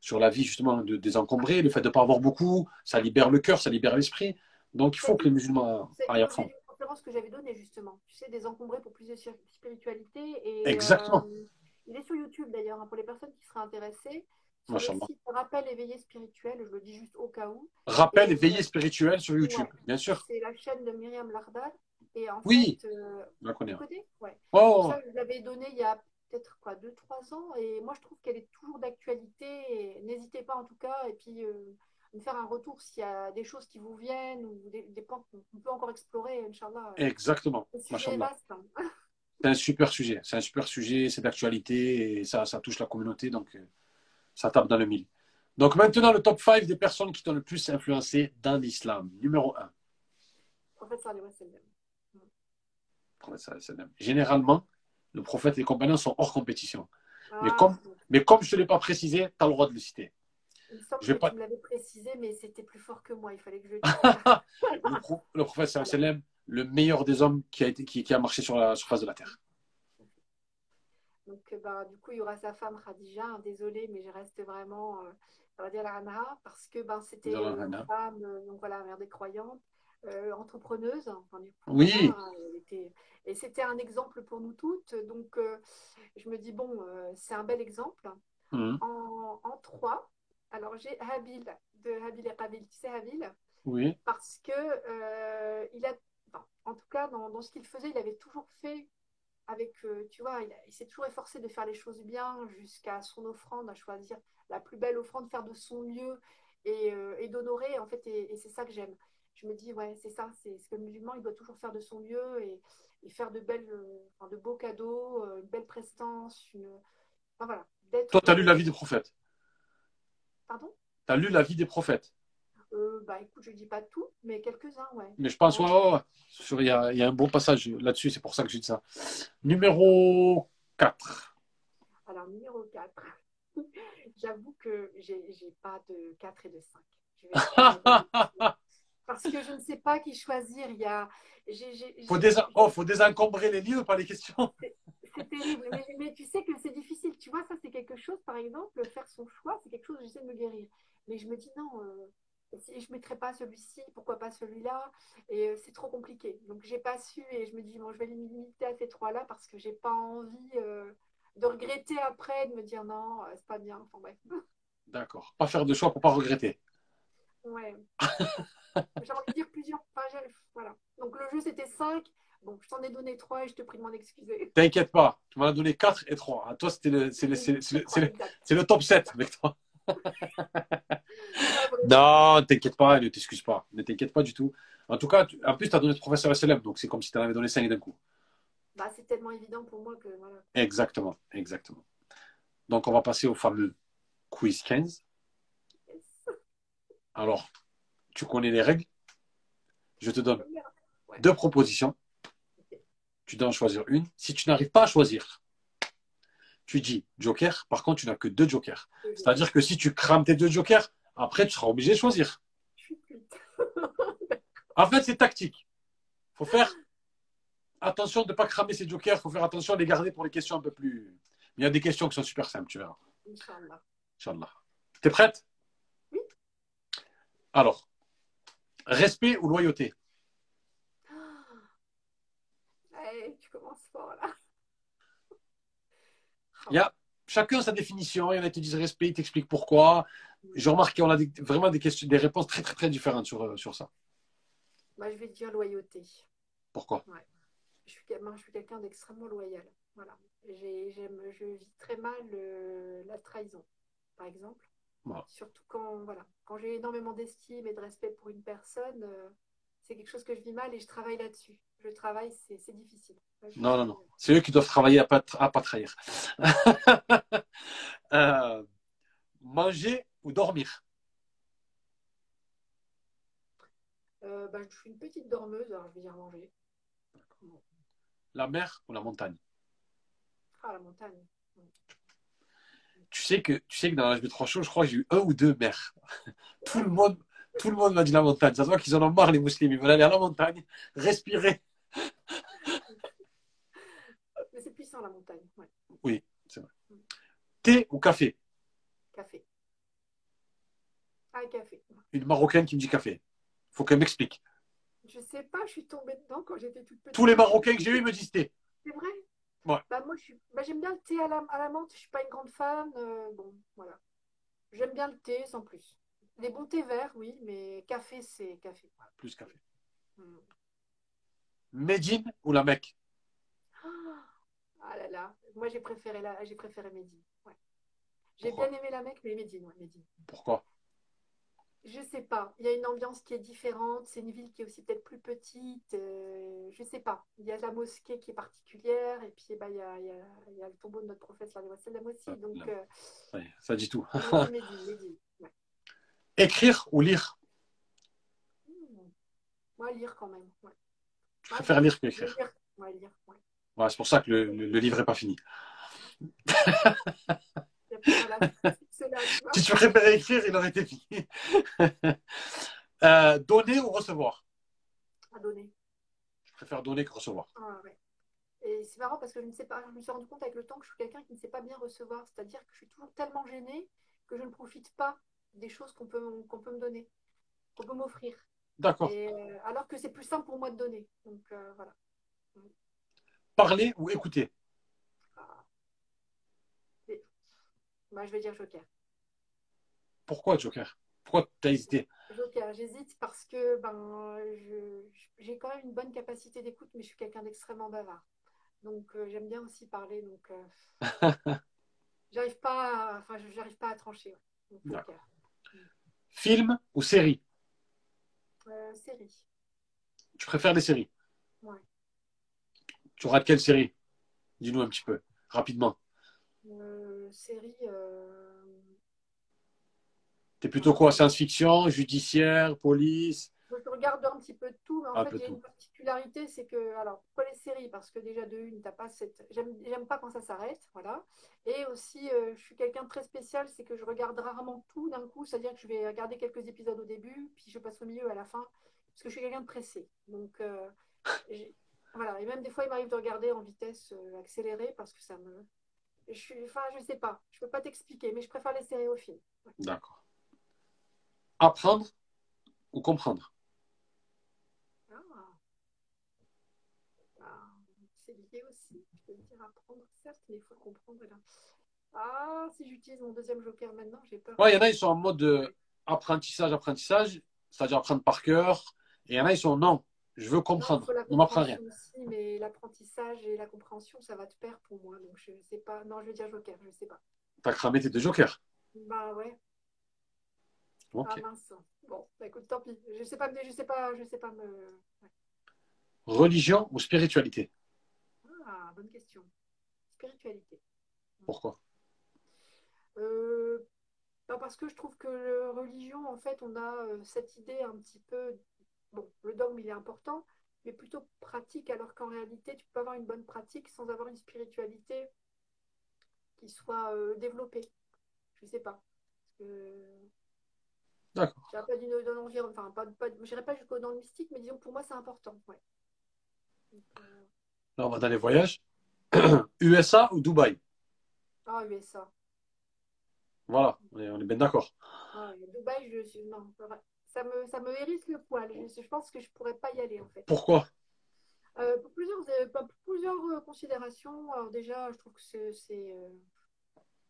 sur la vie justement de désencombrer, le fait de ne pas avoir beaucoup, ça libère le cœur, ça libère l'esprit. Donc il faut que les musulmans C'est aillent à l'objet fond. d'une conférence que j'avais donnée justement. Tu sais, désencombrer pour plus de spir- spiritualité. Et, Exactement. euh, il est sur YouTube d'ailleurs, hein, pour les personnes qui seraient intéressées. Sur le site Rappel éveillé spirituel, je le dis juste au cas où. Rappel et veillée spirituelle sur YouTube, Ouais. bien sûr. C'est la chaîne de Myriam Lardal. Et en Oui. fait, euh, la connais Ouais. Oh, Ça, je l'avais donné il y a peut-être quoi, 2-3 ans. Et moi, je trouve qu'elle est toujours d'actualité. N'hésitez pas en tout cas. Et puis, euh, me faire un retour s'il y a des choses qui vous viennent ou des, des points qu'on peut encore explorer, Inch'Allah. Exactement. Hein. C'est un super sujet. C'est un super sujet, c'est d'actualité et ça, ça touche la communauté, donc euh, ça tape dans le mille. Donc maintenant, le top 5 des personnes qui t'ont le plus influencé dans l'islam. Numéro 1. Prophète. Généralement, le prophète et les compagnons sont hors compétition. Mais Ah, comme- Mais comme je ne te l'ai pas précisé, tu as le droit de le citer. Il me semble je que pas- tu me l'avais précisé, mais c'était plus fort que moi. Il fallait que je le dise. Le, pro- le prophète sallam, le meilleur des hommes qui a, été, qui, qui a marché sur la surface de la terre. Donc, euh, bah, du coup, il y aura sa femme Khadija. hein, Désolée, mais je reste vraiment, euh, la parce que ben, c'était une femme, euh, donc voilà, mère des croyantes, euh, entrepreneuse. enfin, du coup, Oui. était- et c'était un exemple pour nous toutes. Donc, euh, je me dis, bon, euh, c'est un bel exemple. Mhm. En, en trois, alors j'ai Habil, de Habil et Qabil. Tu sais, Habil? Oui. parce que euh, il a, enfin, en tout cas, dans, dans ce qu'il faisait, il avait toujours fait avec, tu vois, il, s'est toujours efforcé de faire les choses bien jusqu'à son offrande, à choisir la plus belle offrande, faire de son mieux et, et d'honorer, en fait, et, et c'est ça que j'aime. Je me dis, ouais, c'est ça, c'est ce que le musulman, il doit toujours faire de son mieux et, et faire de belles, euh, enfin, de beaux cadeaux, euh, une belle prestance, une, enfin, voilà. Toi, tu as lu la vie des prophètes? Pardon? Tu as lu la vie des prophètes? Euh, bah écoute, je dis pas tout, mais quelques-uns, ouais. Mais je pense, ouais, ouais, ouais. Sur- Il y, a, il y a un bon passage là-dessus, c'est pour ça que j'ai dit ça. Numéro 4. Alors, numéro 4. J'avoue que j'ai j'ai pas de 4 et de 5. Je vais- Parce que je ne sais pas qui choisir. Il y a. Faut, désen- oh, faut désencombrer les lieux par les questions. C'est terrible. Mais, mais tu sais que c'est difficile. Tu vois, ça, c'est quelque chose, par exemple, faire son choix, c'est quelque chose, j'essaie de me guérir. Mais je me dis non. euh, je ne mettrais pas celui-ci, pourquoi pas celui-là? Et euh, c'est trop compliqué. Donc, j'ai pas su et je me dis, bon, je vais limiter à ces trois-là parce que j'ai pas envie euh, de regretter après, de me dire non, c'est pas bien. Enfin, bref. D'accord. Pas faire de choix pour pas regretter. Ouais. J'ai envie de dire plusieurs. Enfin, voilà. Donc, le jeu, c'était 5. Bon, je t'en ai donné 3 et je te prie de m'en excuser. T'inquiète pas, tu m'en as donné 4 et 3. À toi, c'était le, c'est le, c'est le- c'est le- c'est le- top 7 avec toi. Non, t'inquiète pas, ne t'excuse pas. Ne t'inquiète pas du tout. En tout cas, tu- en plus, tu as donné le professeur SLM, donc c'est comme si tu en avais donné 5 d'un coup. Bah, c'est tellement évident pour moi que voilà. Exactement, exactement. Donc, on va passer au fameux quiz 15. Alors, tu connais les règles. Je te donne deux propositions. Tu dois en choisir une. Si tu n'arrives pas à choisir, tu dis joker. Par contre, tu n'as que deux jokers. C'est-à-dire que si tu crames tes deux jokers, après, tu seras obligé de choisir. Je suis cuite. En fait, c'est tactique. Il faut faire attention de ne pas cramer ces jokers. Il faut faire attention à les garder pour les questions un peu plus. Il y a des questions qui sont super simples, tu verras. Inch'Allah. Inch'Allah. T'es prête? Alors, respect ou loyauté? Ouais, tu commences fort là. Il y a chacun sa définition. Il y en a qui te disent respect, ils t'expliquent pourquoi. J'ai remarqué qu'on a des- vraiment des, questions, des réponses très, très, très différentes sur, euh, sur ça. Moi, je vais dire loyauté. Pourquoi? Je suis, moi, je suis quelqu'un d'extrêmement loyal. Voilà. J'ai- j'aime- je vis très mal euh, la trahison, par exemple. Voilà. Surtout quand, voilà, quand j'ai énormément d'estime et de respect pour une personne, euh, c'est quelque chose que je vis mal et je travaille là-dessus. Je travaille, c'est c'est difficile. Je- Non, non, non. C'est eux qui doivent travailler à pas, à pas trahir. Euh, manger ou dormir? Euh, bah, je suis une petite dormeuse, alors je vais dire manger. La mer ou la montagne? Ah, la montagne. Tu sais, que, tu sais que dans l'âge de choses, je crois que j'ai eu un ou deux mers. Tout le monde, tout le monde m'a dit la montagne. Ça se voit qu'ils en ont marre, les musulmans. Ils veulent aller à la montagne, respirer. Mais c'est puissant la montagne. Ouais. Oui, c'est vrai. Thé ou café? Café. Ah, café. Une Marocaine qui me dit café. faut qu'elle m'explique. Je sais pas, je suis tombée dedans quand j'étais toute petite. Tous les Marocains que j'ai eus me disent thé. C'est vrai? Ouais. Bah, moi, bah, j'aime bien le thé à la, à la menthe. Je suis pas une grande fan. euh, bon, voilà. J'aime bien le thé, sans plus. Les bons thés verts, oui, mais café, c'est café. Voilà. Plus café. Hmm. Médine ou la Mecque? Ah là là, moi j'ai préféré, la... j'ai préféré Medine. Ouais. J'ai bien aimé la mec, mais Medine, ouais, Medine. Pourquoi? Je sais pas. Il y a une ambiance qui est différente. C'est une ville qui est aussi peut-être plus petite. euh, je sais pas. Il y a la mosquée qui est particulière. Et puis, bah, il y a, il y a- il y a le tombeau de notre prophète, la aussi. Donc, Là. euh, Ouais, Ça dit tout. Ouais. Écrire ou lire? Hmm. Moi, lire quand même. Ouais. Je préfère lire que Je vais écrire. lire. Ouais, lire. C'est pour ça que le, le- le livre n'est pas fini. Si tu préférais écrire, il aurait été fini. Euh, donner ou recevoir? À donner. Je préfère donner que recevoir. Ah, ouais. Et c'est marrant parce que je ne sais pas, je me suis rendu compte avec le temps que je suis quelqu'un qui ne sait pas bien recevoir. C'est-à-dire que je suis toujours tellement gênée que je ne profite pas des choses qu'on peut, qu'on peut me donner, qu'on peut m'offrir. D'accord. Euh, alors que c'est plus simple pour moi de donner. Donc euh, voilà. Parler ou écouter? Bah, je vais dire Joker. Pourquoi, Joker? Pourquoi tu as hésité? Joker, j'hésite parce que ben, j'ai quand même une bonne capacité d'écoute, mais je suis quelqu'un d'extrêmement bavard. Donc euh, j'aime bien aussi parler. Donc euh, j'arrive pas, à, enfin, j'arrive pas à trancher. ouais. Donc. Film ou série? Euh, série. Tu préfères les séries? Ouais. Tu regardes quelle série? Dis-nous un petit peu, rapidement. Série. T'es plutôt quoi Science-fiction, judiciaire, police? Je regarde un petit peu de tout, mais en Un fait, il y a tout. une particularité, c'est que, alors, pourquoi les séries Parce que déjà, de une, t'as pas cette... J'aime pas quand ça s'arrête, voilà. Et aussi, euh, je suis quelqu'un de très spécial, c'est que je regarde rarement tout d'un coup, c'est-à-dire que je vais regarder quelques épisodes au début, puis je passe au milieu à la fin, parce que je suis quelqu'un de pressé. Donc, euh, voilà. Et même des fois, il m'arrive de regarder en vitesse euh, accélérée, parce que ça me... Je suis... Enfin, je sais pas, je peux pas t'expliquer, mais je préfère les séries aux films. D'accord. Apprendre ou comprendre Ah. Ah, c'est lié aussi. Je peux dire apprendre, certes, mais il faut comprendre. Là. Ah, si j'utilise mon deuxième joker maintenant, j'ai peur. Ouais, il y en a, ils sont en mode euh, apprentissage, apprentissage, c'est-à-dire apprendre par cœur. Et il y en a, ils sont non, je veux Non, comprendre. la On m'apprend rien. aussi, mais l'apprentissage et la compréhension, ça va te perdre pour moi. Donc, je sais pas. Non, je vais dire joker, je sais pas. T'as cramé tes deux jokers. Bah ouais. Ah mince. Bon, bah, écoute, tant pis. Je sais pas, me- je sais pas, je sais pas me. ouais. Religion ou spiritualité? Ah, bonne question. Spiritualité. Pourquoi? Euh, parce que je trouve que la religion, en fait, on a euh, cette idée un petit peu, bon, le dogme, il est important, mais plutôt pratique, alors qu'en réalité, tu peux avoir une bonne pratique sans avoir une spiritualité qui soit euh, développée. Je sais pas. Parce que, D'accord. je pas d'une enfin, pas, pas, pas jusqu'au dans le mystique, mais disons, pour moi, c'est important. Ouais. Donc, euh, Là, on va dans les voyages. USA ou Dubaï? Ah, USA. Voilà, on est, on est bien d'accord. Ah, Dubaï, je suis, non, ça me, ça me hérisse le poil. Je, je pense que je pourrais pas y aller, en fait. Pourquoi? Euh, pour plusieurs, euh, pour plusieurs euh, considérations. Alors déjà, je trouve que c'est c'est, euh,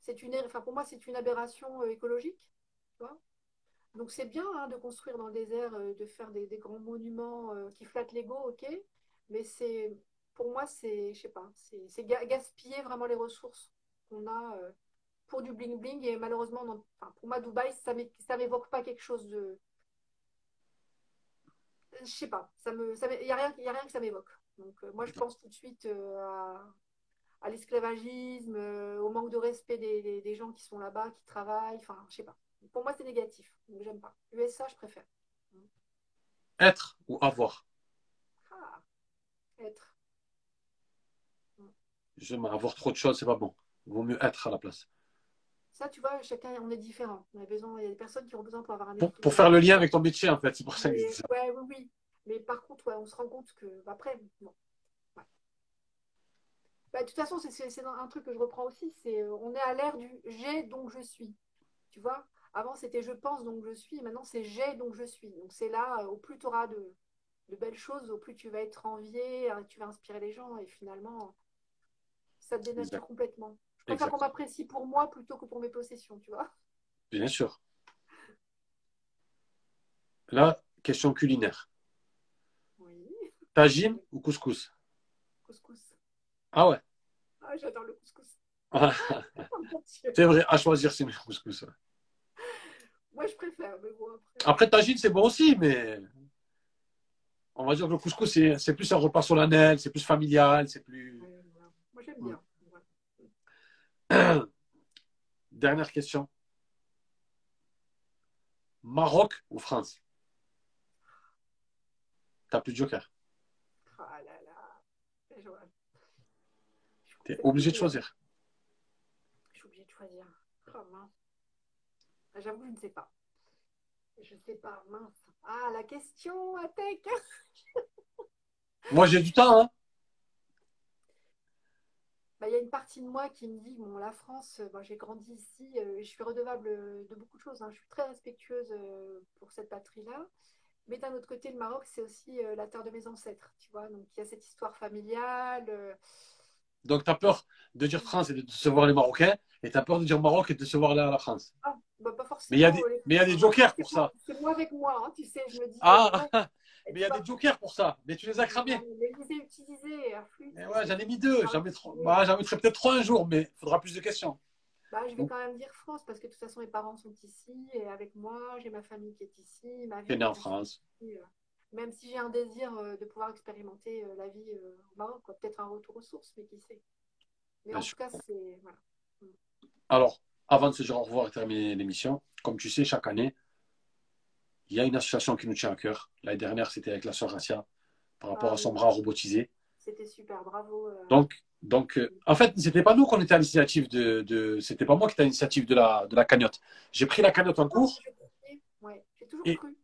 c'est une, enfin pour moi, c'est une aberration écologique. tu vois. Donc c'est bien hein, de construire dans le désert, euh, de faire des, grands monuments euh, qui flattent l'ego, ok. Mais c'est, pour moi, c'est, je sais pas, c'est c'est ga- gaspiller vraiment les ressources qu'on a euh, pour du bling bling. Et malheureusement, pour moi, Dubaï, ça ça m'évoque pas quelque chose de, je sais pas, ça me, ça y a rien, y a rien que ça m'évoque. Donc moi, je pense tout de suite à, l'esclavagisme, au manque de respect des, des- des gens qui sont là-bas, qui travaillent. Enfin, je sais pas. Pour moi, c'est négatif. Donc j'aime pas. USA, je préfère. Être ou avoir? Ah, être. J'aime avoir trop de choses, c'est pas bon. Il vaut mieux être à la place. Ça, tu vois, chacun, on est différent. On a besoin, il y a des personnes qui ont besoin pour avoir un Pour, pour faire le lien avec ton métier, en fait, c'est pour ça que je Mais- dis ça. ouais, oui, oui. Mais par contre, ouais, on se rend compte que après, bon. ouais. Bah, de toute façon, c'est un truc que je reprends aussi, c'est euh, on est à l'ère du j'ai donc je suis. Tu vois? Avant, c'était je pense donc je suis. Maintenant, c'est j'ai donc je suis. Donc c'est là, euh, au plus tu auras de, de belles choses, au plus tu vas être envié, euh, tu vas inspirer les gens et finalement, ça te dénature Exact. complètement. Je préfère qu'on m'apprécie pour moi plutôt que pour mes possessions, tu vois? Bien sûr. Là, question culinaire. Oui, Tagine ou couscous? Couscous. Ah ouais. Ah, j'adore le couscous. c'est vrai, à choisir, c'est le couscous. Moi, je préfère, mais bon, après. Après, tagine, c'est bon aussi, mais on va dire que le couscous, c'est plus un repas solennel, c'est plus familial, c'est plus. Moi, j'aime bien. Dernière question. Maroc ou France? T'as plus de joker. Ah là là. T'es obligé de choisir. Je suis obligé de choisir. Oh, J'avoue, je ne sais pas. Je ne sais pas, mince. Ah, la question, Atek Moi, j'ai du temps, hein bah, il y a une partie de moi qui me dit bon, la France, euh, j'ai grandi ici, euh, je suis redevable de beaucoup de choses. Hein. Je suis très respectueuse euh, pour cette patrie-là. Mais d'un autre côté, le Maroc, c'est aussi la terre de mes ancêtres, tu vois. Donc il y a cette histoire familiale. Donc tu as peur de dire France et de se voir les Marocains, et tu as peur de dire Maroc et de se voir la, la France. Ah, bah, pas forcément. Mais il y a des, mais il y a des jokers pour ça. C'est moi avec moi, hein, tu sais, je me dis. Ah, Mais il y a des jokers pour ça. Mais tu les as cramés. Je les ai utilisés. ouais, j'en ai mis deux. J'en bah, mettrai peut-être trois un jour, mais il faudra plus de questions. Bah, je vais quand même dire France parce que de toute façon, mes parents sont ici et avec moi, j'ai ma famille qui est ici. Ma vie né en France. Euh, même si j'ai un désir euh, de pouvoir expérimenter euh, la vie au Maroc, peut-être un retour aux sources, mais qui sait. Mais en tout cas, c'est. Voilà. Alors, avant de se dire au revoir et terminer l'émission, comme tu sais, chaque année, il y a une association qui nous tient à cœur. L'année dernière, c'était avec la sœur Rassia par rapport à son bras robotisé. C'était super, bravo. Euh. Donc, donc euh, en fait, c'était pas nous qu'on était à l'initiative de, de c'était pas moi qui étais à l'initiative de la, de la cagnotte. J'ai pris la cagnotte en cours. Ouais, j'ai toujours cru.